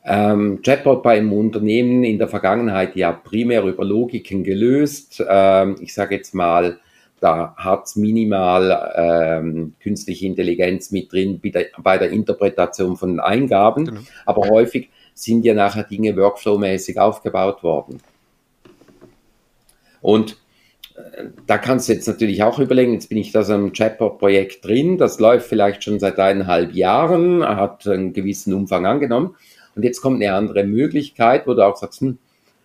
Ähm, Chatbot bei einem Unternehmen in der Vergangenheit ja primär über Logiken gelöst. Ähm, ich sage jetzt mal, da hat es minimal ähm, künstliche Intelligenz mit drin bei der, bei der Interpretation von Eingaben, genau. aber häufig sind ja nachher Dinge workflow-mäßig aufgebaut worden. Und da kannst du jetzt natürlich auch überlegen, jetzt bin ich da so im Chatbot-Projekt drin, das läuft vielleicht schon seit eineinhalb Jahren, hat einen gewissen Umfang angenommen und jetzt kommt eine andere Möglichkeit, wo du auch sagst, hm,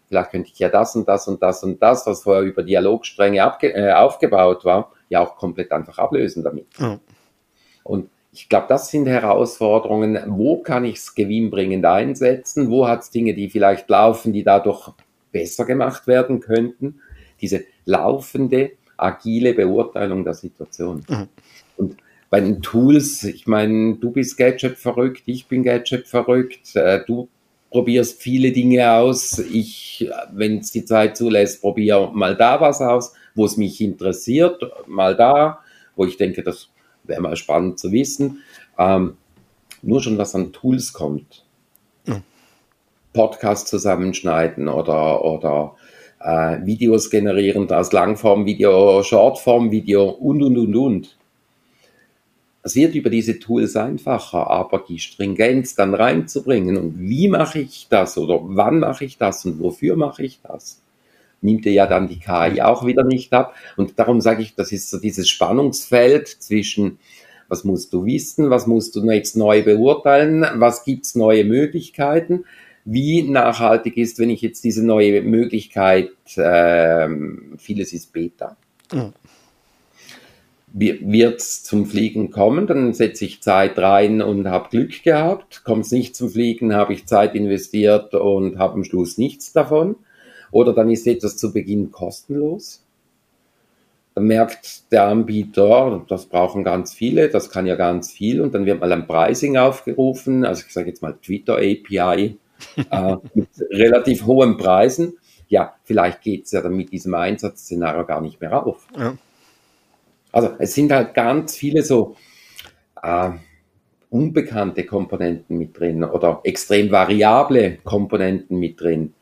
vielleicht könnte ich ja das und das und das und das, was vorher über Dialogstränge äh, aufgebaut war, ja auch komplett einfach ablösen damit. Ja. Und ich glaube, das sind Herausforderungen. Wo kann ich es gewinnbringend einsetzen? Wo hat es Dinge, die vielleicht laufen, die dadurch besser gemacht werden könnten? Diese laufende, agile Beurteilung der Situation. Mhm. Und bei den Tools, ich meine, du bist Gadget verrückt, ich bin Gadget verrückt, äh, du probierst viele Dinge aus. Ich, wenn es die Zeit zulässt, probiere mal da was aus, wo es mich interessiert, mal da, wo ich denke, das wäre mal spannend zu wissen. Ähm, nur schon, was an Tools kommt. Ja. Podcast zusammenschneiden oder, oder äh, Videos generieren, das Langform-Video, Shortform-Video und, und, und, und. Es wird über diese Tools einfacher, aber die Stringenz dann reinzubringen und wie mache ich das oder wann mache ich das und wofür mache ich das, nimmt ja dann die KI auch wieder nicht ab. Und darum sage ich, das ist so dieses Spannungsfeld zwischen was musst du wissen, was musst du jetzt neu beurteilen, was gibt's neue Möglichkeiten, wie nachhaltig ist, wenn ich jetzt diese neue Möglichkeit, äh, vieles ist Beta. Mhm wird es zum Fliegen kommen, dann setze ich Zeit rein und habe Glück gehabt. Kommt es nicht zum Fliegen, habe ich Zeit investiert und habe am Schluss nichts davon. Oder dann ist etwas zu Beginn kostenlos. Dann merkt der Anbieter, das brauchen ganz viele, das kann ja ganz viel. Und dann wird mal ein Pricing aufgerufen, also ich sage jetzt mal Twitter API äh, mit relativ hohen Preisen. Ja, vielleicht geht es ja dann mit diesem Einsatzszenario gar nicht mehr auf. Ja. Also es sind halt ganz viele so äh, unbekannte Komponenten mit drin oder extrem variable Komponenten mit drin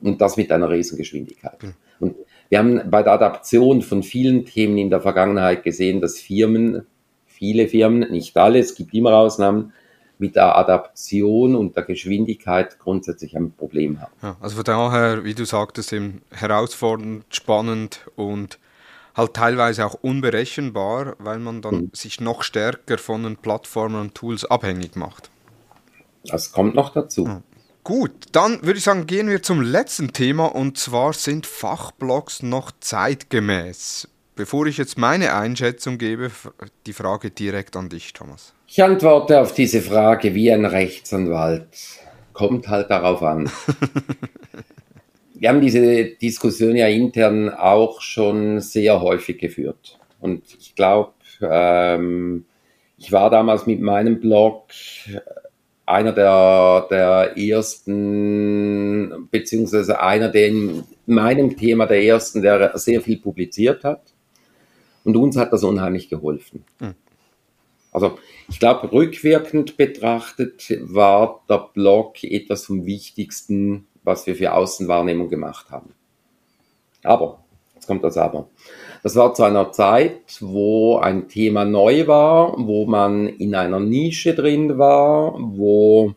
und das mit einer Riesengeschwindigkeit. Mhm. Und wir haben bei der Adaption von vielen Themen in der Vergangenheit gesehen, dass Firmen, viele Firmen, nicht alle, es gibt immer Ausnahmen, mit der Adaption und der Geschwindigkeit grundsätzlich ein Problem haben. Ja, also von daher, wie du sagtest, eben herausfordernd, spannend und halt teilweise auch unberechenbar, weil man dann mhm. sich noch stärker von den Plattformen und Tools abhängig macht. Das kommt noch dazu. Ja. Gut, dann würde ich sagen, gehen wir zum letzten Thema und zwar sind Fachblogs noch zeitgemäß. Bevor ich jetzt meine Einschätzung gebe, die Frage direkt an dich, Thomas. Ich antworte auf diese Frage wie ein Rechtsanwalt. Kommt halt darauf an. wir haben diese Diskussion ja intern auch schon sehr häufig geführt. Und ich glaube, ähm, ich war damals mit meinem Blog einer der, der ersten, beziehungsweise einer, der in meinem Thema der ersten, der sehr viel publiziert hat. Und uns hat das unheimlich geholfen. Mhm. Also ich glaube, rückwirkend betrachtet war der Blog etwas vom Wichtigsten, was wir für Außenwahrnehmung gemacht haben. Aber, jetzt kommt das Aber. Das war zu einer Zeit, wo ein Thema neu war, wo man in einer Nische drin war, wo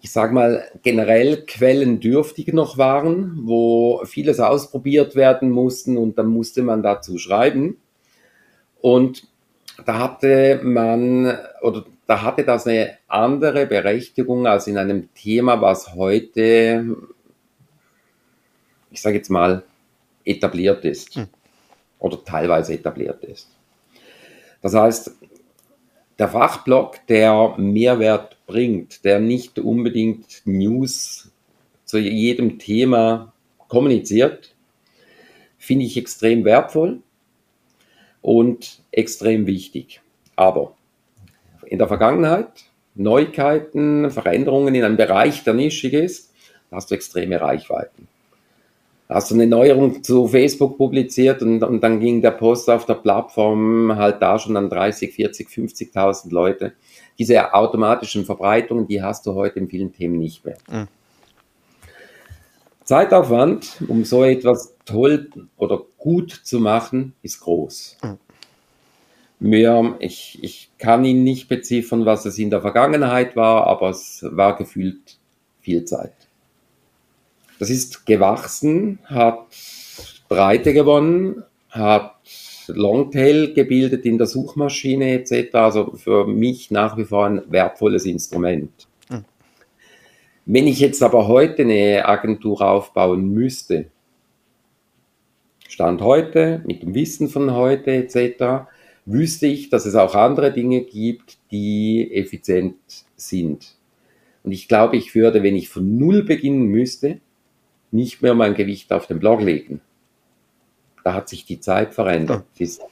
ich sage mal, generell quellendürftig noch waren, wo vieles ausprobiert werden mussten und dann musste man dazu schreiben. Und da hatte man, oder da hatte das eine andere Berechtigung als in einem Thema, was heute, ich sage jetzt mal, etabliert ist hm. oder teilweise etabliert ist. Das heißt, der Fachblock, der Mehrwert bringt, der nicht unbedingt News zu jedem Thema kommuniziert, finde ich extrem wertvoll und extrem wichtig. Aber in der Vergangenheit Neuigkeiten, Veränderungen in einem Bereich, der nischig ist, hast du extreme Reichweiten. Hast du eine Neuerung zu Facebook publiziert und, und dann ging der Post auf der Plattform halt da schon an 30, 40, 50.000 Leute. Diese automatischen Verbreitungen, die hast du heute in vielen Themen nicht mehr. Mhm. Zeitaufwand, um so etwas toll oder gut zu machen, ist groß. Mhm. Mehr, ich, ich kann ihn nicht beziffern, was es in der Vergangenheit war, aber es war gefühlt viel Zeit. Das ist gewachsen, hat Breite gewonnen, hat Longtail gebildet in der Suchmaschine etc. Also für mich nach wie vor ein wertvolles Instrument. Hm. Wenn ich jetzt aber heute eine Agentur aufbauen müsste, Stand heute, mit dem Wissen von heute etc., wüsste ich, dass es auch andere Dinge gibt, die effizient sind. Und ich glaube, ich würde, wenn ich von Null beginnen müsste, nicht mehr mein Gewicht auf den Blog legen. Da hat sich die Zeit verändert. Ja. Ist,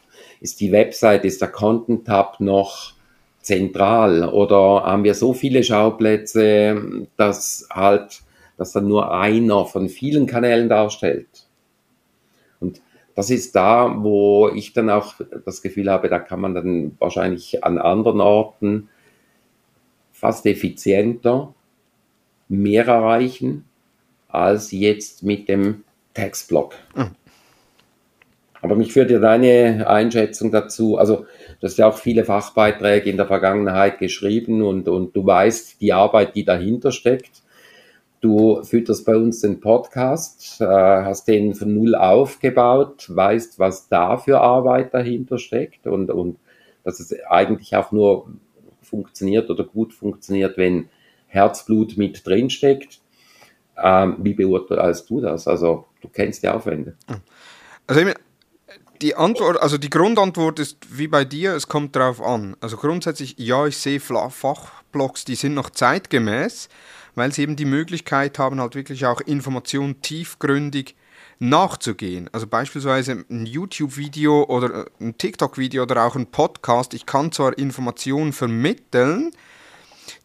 ist die Website, ist der Content-Tab noch zentral oder haben wir so viele Schauplätze, dass halt, dass dann nur einer von vielen Kanälen darstellt? Und das ist da, wo ich dann auch das Gefühl habe, da kann man dann wahrscheinlich an anderen Orten fast effizienter mehr erreichen als jetzt mit dem Textblock. Mhm. Aber mich führt ja deine Einschätzung dazu, also du hast ja auch viele Fachbeiträge in der Vergangenheit geschrieben und, und du weißt die Arbeit, die dahinter steckt. Du fütterst bei uns den Podcast, äh, hast den von null aufgebaut, weißt, was da für Arbeit dahinter steckt und, und dass es eigentlich auch nur funktioniert oder gut funktioniert, wenn Herzblut mit drin steckt. Ähm, wie beurteilst du das? Also du kennst die Aufwände. Also die Antwort, also die Grundantwort ist wie bei dir, es kommt darauf an. Also grundsätzlich, ja, ich sehe Fachblogs, die sind noch zeitgemäß, weil sie eben die Möglichkeit haben, halt wirklich auch Informationen tiefgründig nachzugehen. Also beispielsweise ein YouTube-Video oder äh, ein TikTok-Video oder auch ein Podcast. Ich kann zwar Informationen vermitteln,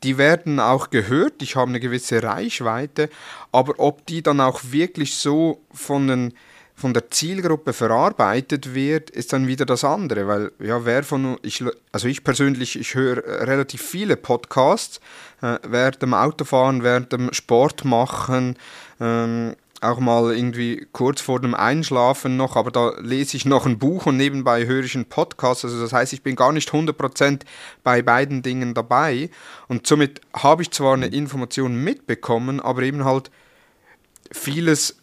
die werden auch gehört, ich habe eine gewisse Reichweite, aber ob die dann auch wirklich so von, den, von der Zielgruppe verarbeitet wird, ist dann wieder das andere, weil ja, wer von ich also ich persönlich, ich höre relativ viele Podcasts äh, während dem Autofahren, während dem Sport machen, ähm, auch mal irgendwie kurz vor dem Einschlafen noch, aber da lese ich noch ein Buch und nebenbei höre ich einen Podcast. Also das heißt, ich bin gar nicht 100% bei beiden Dingen dabei. Und somit habe ich zwar eine Information mitbekommen, aber eben halt vieles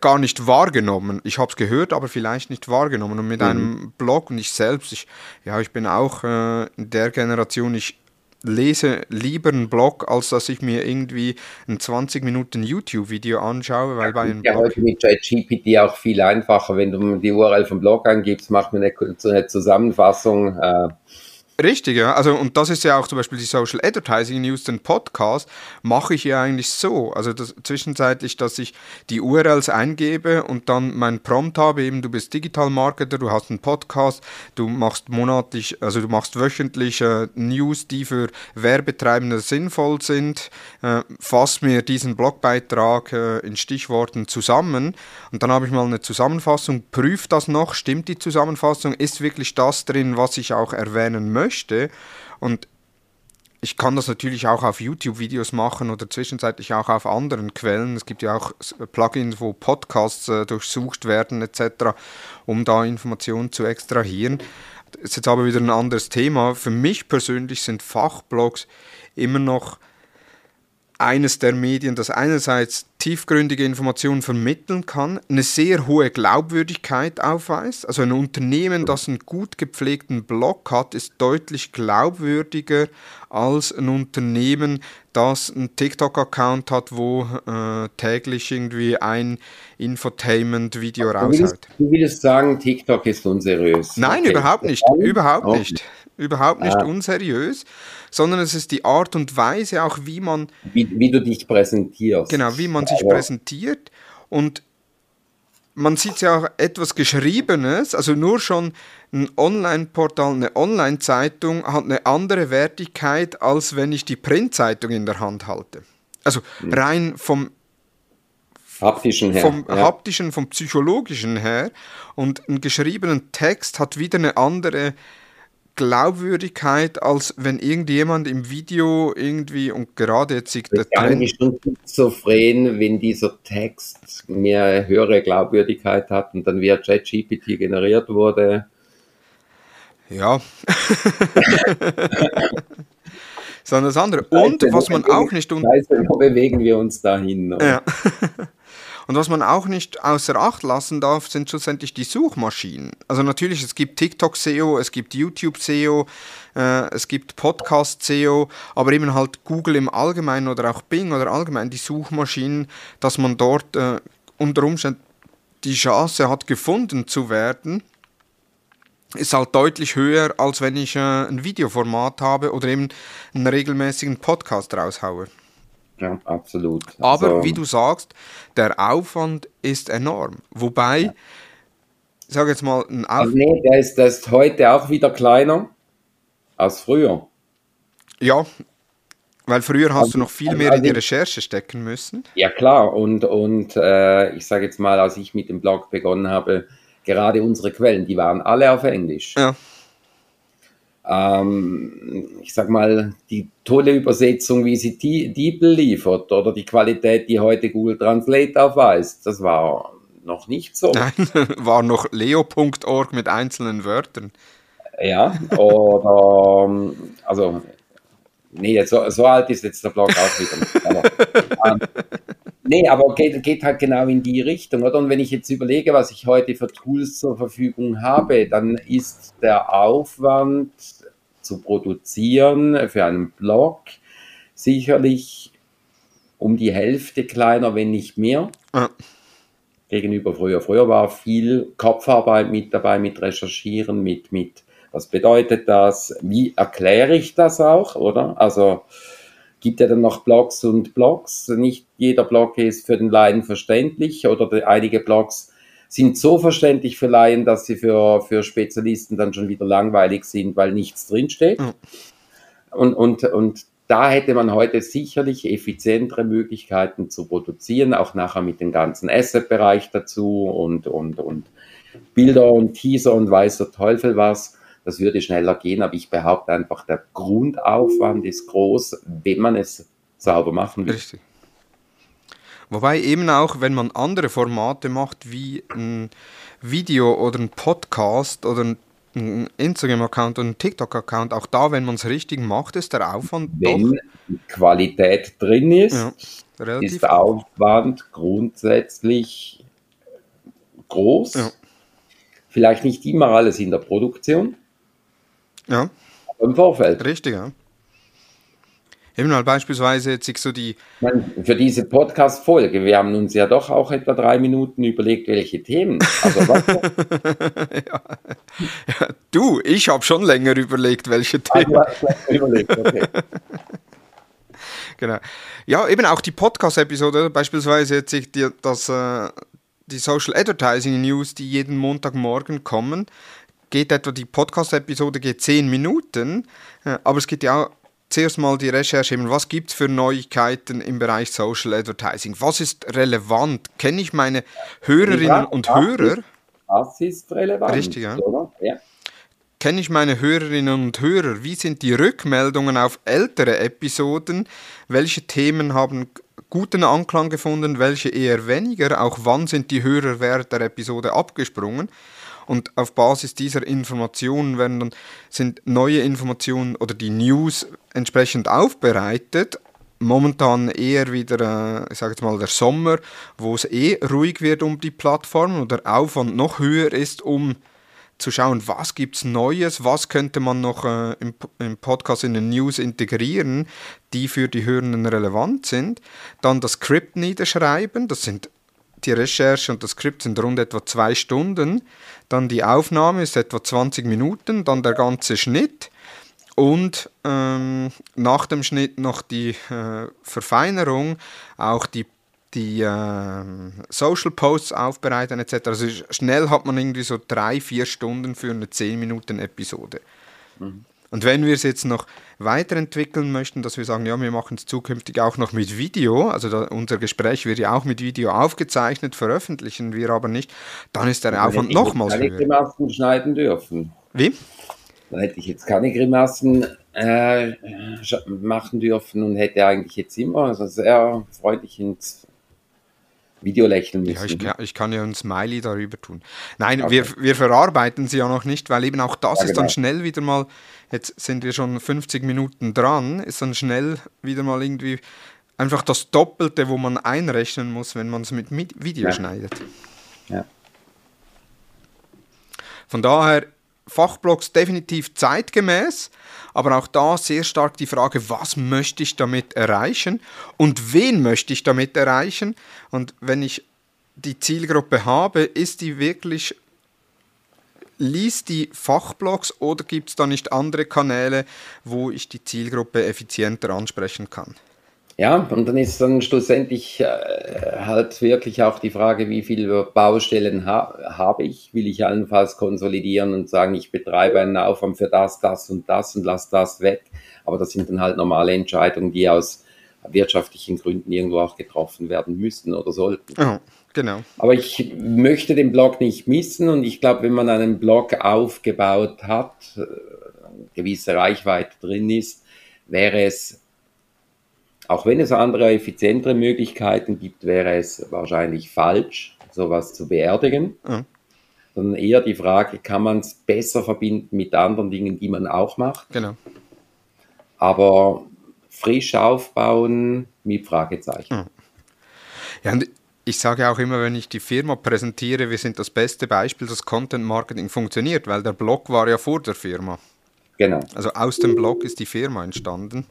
gar nicht wahrgenommen. Ich habe es gehört, aber vielleicht nicht wahrgenommen. Und mit mhm. einem Blog und ich selbst, ich, ja, ich bin auch äh, in der Generation, ich lese lieber einen Blog, als dass ich mir irgendwie ein 20 Minuten YouTube-Video anschaue, weil ja, bei einem ja Blog... heute mit ChatGPT auch viel einfacher, wenn du die URL vom Blog angibst, macht man eine, Zusammenfassung. Äh, Richtig, ja. Also, und das ist ja auch zum Beispiel die Social Advertising News, den Podcast, mache ich ja eigentlich so. Also das, zwischenzeitlich, dass ich die URLs eingebe und dann mein Prompt habe, eben du bist Digital Marketer, du hast einen Podcast, du machst monatlich, also du machst wöchentlich äh, News, die für Werbetreibende sinnvoll sind. Äh, fass mir diesen Blogbeitrag äh, in Stichworten zusammen und dann habe ich mal eine Zusammenfassung, prüfe das noch, stimmt die Zusammenfassung, ist wirklich das drin, was ich auch erwähnen möchte möchte. Und ich kann das natürlich auch auf YouTube-Videos machen oder zwischenzeitlich auch auf anderen Quellen. Es gibt ja auch Plugins, wo Podcasts äh, durchsucht werden etc., um da Informationen zu extrahieren. Das ist jetzt aber wieder ein anderes Thema. Für mich persönlich sind Fachblogs immer noch eines der Medien, das einerseits tiefgründige Informationen vermitteln kann, eine sehr hohe Glaubwürdigkeit aufweist. Also ein Unternehmen, das einen gut gepflegten Blog hat, ist deutlich glaubwürdiger als ein Unternehmen, das einen TikTok-Account hat, wo äh, täglich irgendwie ein Infotainment-Video raushaut. Du willst sagen, TikTok ist unseriös? Nein, okay. überhaupt nicht. Überhaupt nicht. Überhaupt nicht ah. unseriös sondern es ist die Art und Weise auch, wie man... Wie, wie du dich präsentierst. Genau, wie man sich Aber präsentiert und man sieht ja auch etwas Geschriebenes, also nur schon ein Online-Portal, eine Online-Zeitung hat eine andere Wertigkeit, als wenn ich die Printzeitung in der Hand halte. Also rein vom haptischen her. Vom ja. haptischen, vom psychologischen her. Und ein geschriebenen Text hat wieder eine andere Glaubwürdigkeit, als wenn irgendjemand im Video irgendwie, und gerade jetzt sieht Das Trend, eigentlich schon schizophren, wenn dieser Text mehr höhere Glaubwürdigkeit hat und dann via ChatGPT generiert wurde. Ja. Sondern das andere. Und was man auch nicht un Scheiße, wo bewegen wir uns dahin? Ja. Und was man auch nicht außer Acht lassen darf, sind schlussendlich die Suchmaschinen. Also natürlich, es gibt TikTok SEO, es gibt YouTube SEO, äh, es gibt Podcast SEO, aber eben halt Google im Allgemeinen oder auch Bing oder allgemein die Suchmaschinen, dass man dort äh, unter Umständen die Chance hat, gefunden zu werden, ist halt deutlich höher, als wenn ich äh, ein Videoformat habe oder eben einen regelmäßigen Podcast raushaue. Ja, absolut. Aber Also, wie du sagst, der Aufwand ist enorm. Wobei, ich sage jetzt mal, ein Auf Also nee, der ist, der ist heute auch wieder kleiner als früher. ja, weil früher hast du noch viel mehr in die also- Recherche stecken müssen. Ja klar, und, und äh, ich sage jetzt mal, als ich mit dem Blog begonnen habe, gerade unsere Quellen, die waren alle auf Englisch. Ja, Ähm, ich sag mal, die tolle Übersetzung, wie sie Die- DeepL liefert oder die Qualität, die heute Google Translate aufweist, das war noch nicht so. nein, war noch leo.org mit einzelnen Wörtern. Ja, oder, ähm, also, nee, so, so alt ist jetzt der Blog auch wieder. Aber, ähm, nee, aber geht, geht halt genau in die Richtung, oder? Und wenn ich jetzt überlege, was ich heute für Tools zur Verfügung habe, dann ist der Aufwand zu produzieren für einen Blog sicherlich um die Hälfte kleiner, wenn nicht mehr Ja. gegenüber früher. Früher war viel Kopfarbeit mit dabei, mit Recherchieren, mit, mit, was bedeutet das, wie erkläre ich das auch, oder? Also gibt ja dann noch Blogs und Blogs. Nicht jeder Blog ist für den Laien verständlich oder einige Blogs sind so verständlich für Laien, dass sie für, für Spezialisten dann schon wieder langweilig sind, weil nichts drinsteht. Ja. Und, und, und da hätte man heute sicherlich effizientere Möglichkeiten zu produzieren, auch nachher mit dem ganzen Asset-Bereich dazu und, und, und Bilder und Teaser und weiß der Teufel was. Das würde schneller gehen, aber ich behaupte einfach, der Grundaufwand ist groß, wenn man es sauber machen will. Richtig. Wobei eben auch, wenn man andere Formate macht, wie ein Video oder ein Podcast oder ein Instagram-Account und ein TikTok-Account, auch da, wenn man es richtig macht, ist der Aufwand Wenn die Qualität drin ist, Ja, doch ist der Aufwand grundsätzlich groß. Ja. Vielleicht nicht immer alles in der Produktion, Ja, im Vorfeld. richtig, ja. Eben mal beispielsweise jetzt ich so die, für diese Podcast-Folge, wir haben uns ja doch auch etwa drei Minuten überlegt, welche Themen. Also was, du, ich habe schon länger überlegt, welche Themen. also, überlegt, okay. Genau. Ja, eben auch die Podcast-Episode, beispielsweise jetzt ich die, das, äh, die Social Advertising News, die jeden Montagmorgen kommen, geht etwa die Podcast-Episode geht 10 Minuten, äh, aber es geht ja auch zuerst mal die Recherche, was gibt es für Neuigkeiten im Bereich Social Advertising? Was ist relevant? Kenne ich meine Hörerinnen Ja, und ja. Hörer? Das ist relevant. Richtig, ja. Ja. Kenne ich meine Hörerinnen und Hörer? Wie sind die Rückmeldungen auf ältere Episoden? Welche Themen haben guten Anklang gefunden, welche eher weniger? Auch wann sind die Hörer während der Episode abgesprungen? Und auf Basis dieser Informationen werden dann sind neue Informationen oder die News entsprechend aufbereitet. Momentan eher wieder, äh, ich sage jetzt mal, der Sommer, wo es eh ruhig wird um die Plattform und der Aufwand noch höher ist, um zu schauen, was gibt es Neues, was könnte man noch äh, im, im Podcast in den News integrieren, die für die Hörenden relevant sind. Dann das Skript niederschreiben, das sind die Recherche und das Skript sind rund etwa zwei Stunden. Dann die Aufnahme ist etwa 20 Minuten, dann der ganze Schnitt und ähm, nach dem Schnitt noch die äh, Verfeinerung, auch die, die ähm, Social Posts aufbereiten etc. Also schnell hat man irgendwie so drei, vier Stunden für eine 10 Minuten Episode. Und Und wenn wir es jetzt noch weiterentwickeln möchten, dass wir sagen, ja, wir machen es zukünftig auch noch mit Video, also da, unser Gespräch wird ja auch mit Video aufgezeichnet, veröffentlichen wir aber nicht, dann ist der Aufwand nochmals höher. Grimassen schneiden dürfen. Wie? Dann hätte ich jetzt keine Grimassen äh, machen dürfen und hätte eigentlich jetzt immer also sehr freundlich ins Video lächeln müssen. Ja, ich, kann, ich kann ja ein Smiley darüber tun. Nein, okay. wir, wir verarbeiten sie ja noch nicht, weil eben auch das ja, ist dann genau. schnell wieder mal, jetzt sind wir schon 50 Minuten dran, ist dann schnell wieder mal irgendwie einfach das Doppelte, wo man einrechnen muss, wenn man es mit Video ja. schneidet. Ja. Von daher Fachblogs definitiv zeitgemäß, aber auch da sehr stark die Frage, was möchte ich damit erreichen und wen möchte ich damit erreichen? Und wenn ich die Zielgruppe habe, ist die wirklich liest die Fachblogs oder gibt es da nicht andere Kanäle, wo ich die Zielgruppe effizienter ansprechen kann? Ja, und dann ist dann schlussendlich äh, halt wirklich auch die Frage, wie viele Baustellen ha habe ich? Will ich allenfalls konsolidieren und sagen, ich betreibe einen Aufwand für das, das und das und lass das weg? Aber das sind dann halt normale Entscheidungen, die aus wirtschaftlichen Gründen irgendwo auch getroffen werden müssten oder sollten. Oh, genau. Aber ich möchte den Blog nicht missen und ich glaube, wenn man einen Blog aufgebaut hat, äh, gewisse Reichweite drin ist, wäre es auch wenn es andere, effizientere Möglichkeiten gibt, wäre es wahrscheinlich falsch, sowas zu beerdigen. Mhm. Sondern eher die Frage, kann man es besser verbinden mit anderen Dingen, die man auch macht? Genau. Aber frisch aufbauen mit Fragezeichen. Mhm. Ja, und ich sage auch immer, wenn ich die Firma präsentiere, wir sind das beste Beispiel, dass Content Marketing funktioniert, weil der Blog war ja vor der Firma. Genau. Also aus dem Blog ist die Firma entstanden.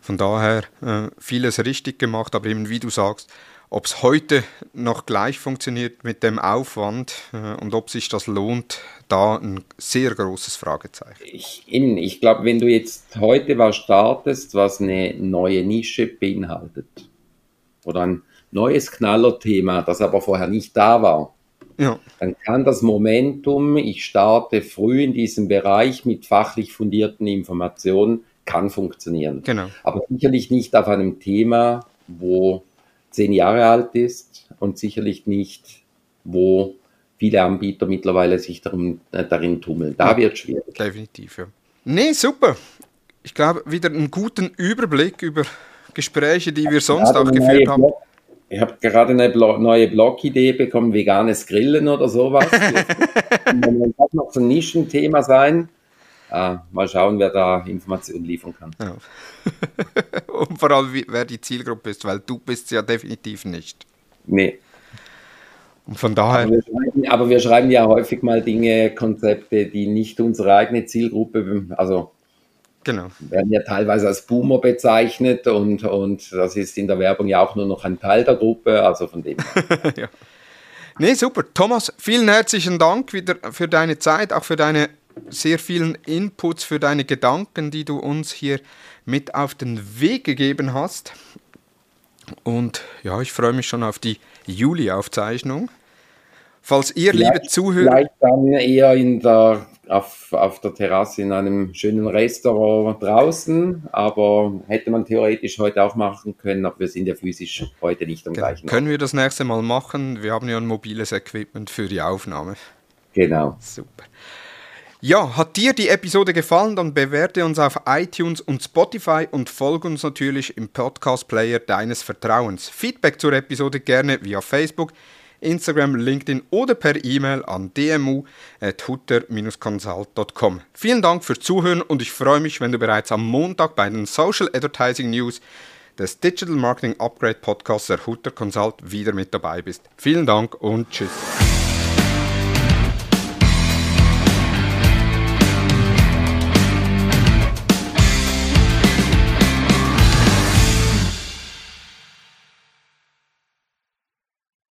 Von daher äh, vieles richtig gemacht, aber eben wie du sagst, ob es heute noch gleich funktioniert mit dem Aufwand äh, und ob sich das lohnt, da ein sehr großes Fragezeichen. Ich, ich glaube, wenn du jetzt heute was startest, was eine neue Nische beinhaltet oder ein neues Knallerthema, das aber vorher nicht da war, ja. dann kann das Momentum, ich starte früh in diesem Bereich mit fachlich fundierten Informationen, kann funktionieren. Genau. Aber sicherlich nicht auf einem Thema, wo zehn Jahre alt ist und sicherlich nicht, wo viele Anbieter mittlerweile sich darum, äh, darin tummeln. Da ja, wird es schwierig. Definitiv, ja. Nee, super. Ich glaube, wieder einen guten Überblick über Gespräche, die wir sonst auch geführt haben. Blog, ich habe gerade eine Blo neue Blog-Idee bekommen, veganes Grillen oder sowas. das muss noch so ein Nischenthema sein äh, mal schauen, wer da Informationen liefern kann. Ja. Und vor allem, wer die Zielgruppe ist, weil du bist ja definitiv nicht. Nee. Und von daher. Aber wir, schreiben, aber wir schreiben ja häufig mal Dinge, Konzepte, die nicht unsere eigene Zielgruppe, also Genau. Werden ja teilweise als Boomer bezeichnet und, und das ist in der Werbung ja auch nur noch ein Teil der Gruppe, also von dem. ja. Nee, super. Thomas, vielen herzlichen Dank wieder für deine Zeit, auch für deine sehr vielen Inputs, für deine Gedanken, die du uns hier mit auf den Weg gegeben hast. Und ja, ich freue mich schon auf die Juli-Aufzeichnung. Falls ihr, vielleicht, liebe Zuhörer. Vielleicht dann eher in der, auf, auf der Terrasse in einem schönen Restaurant draußen, aber hätte man theoretisch heute auch machen können, aber wir sind ja physisch heute nicht am gleichen. Können wir das nächste Mal machen? Wir haben ja ein mobiles Equipment für die Aufnahme. Genau. Super. Ja, hat dir die Episode gefallen, dann bewerte uns auf iTunes und Spotify und folge uns natürlich im Podcast-Player deines Vertrauens. Feedback zur Episode gerne via Facebook, Instagram, LinkedIn oder per E-Mail an dmu.hutter-consult.com. Vielen Dank fürs Zuhören und ich freue mich, wenn du bereits am Montag bei den Social Advertising News des Digital Marketing Upgrade Podcasts der Hutter Consult wieder mit dabei bist. Vielen Dank und tschüss.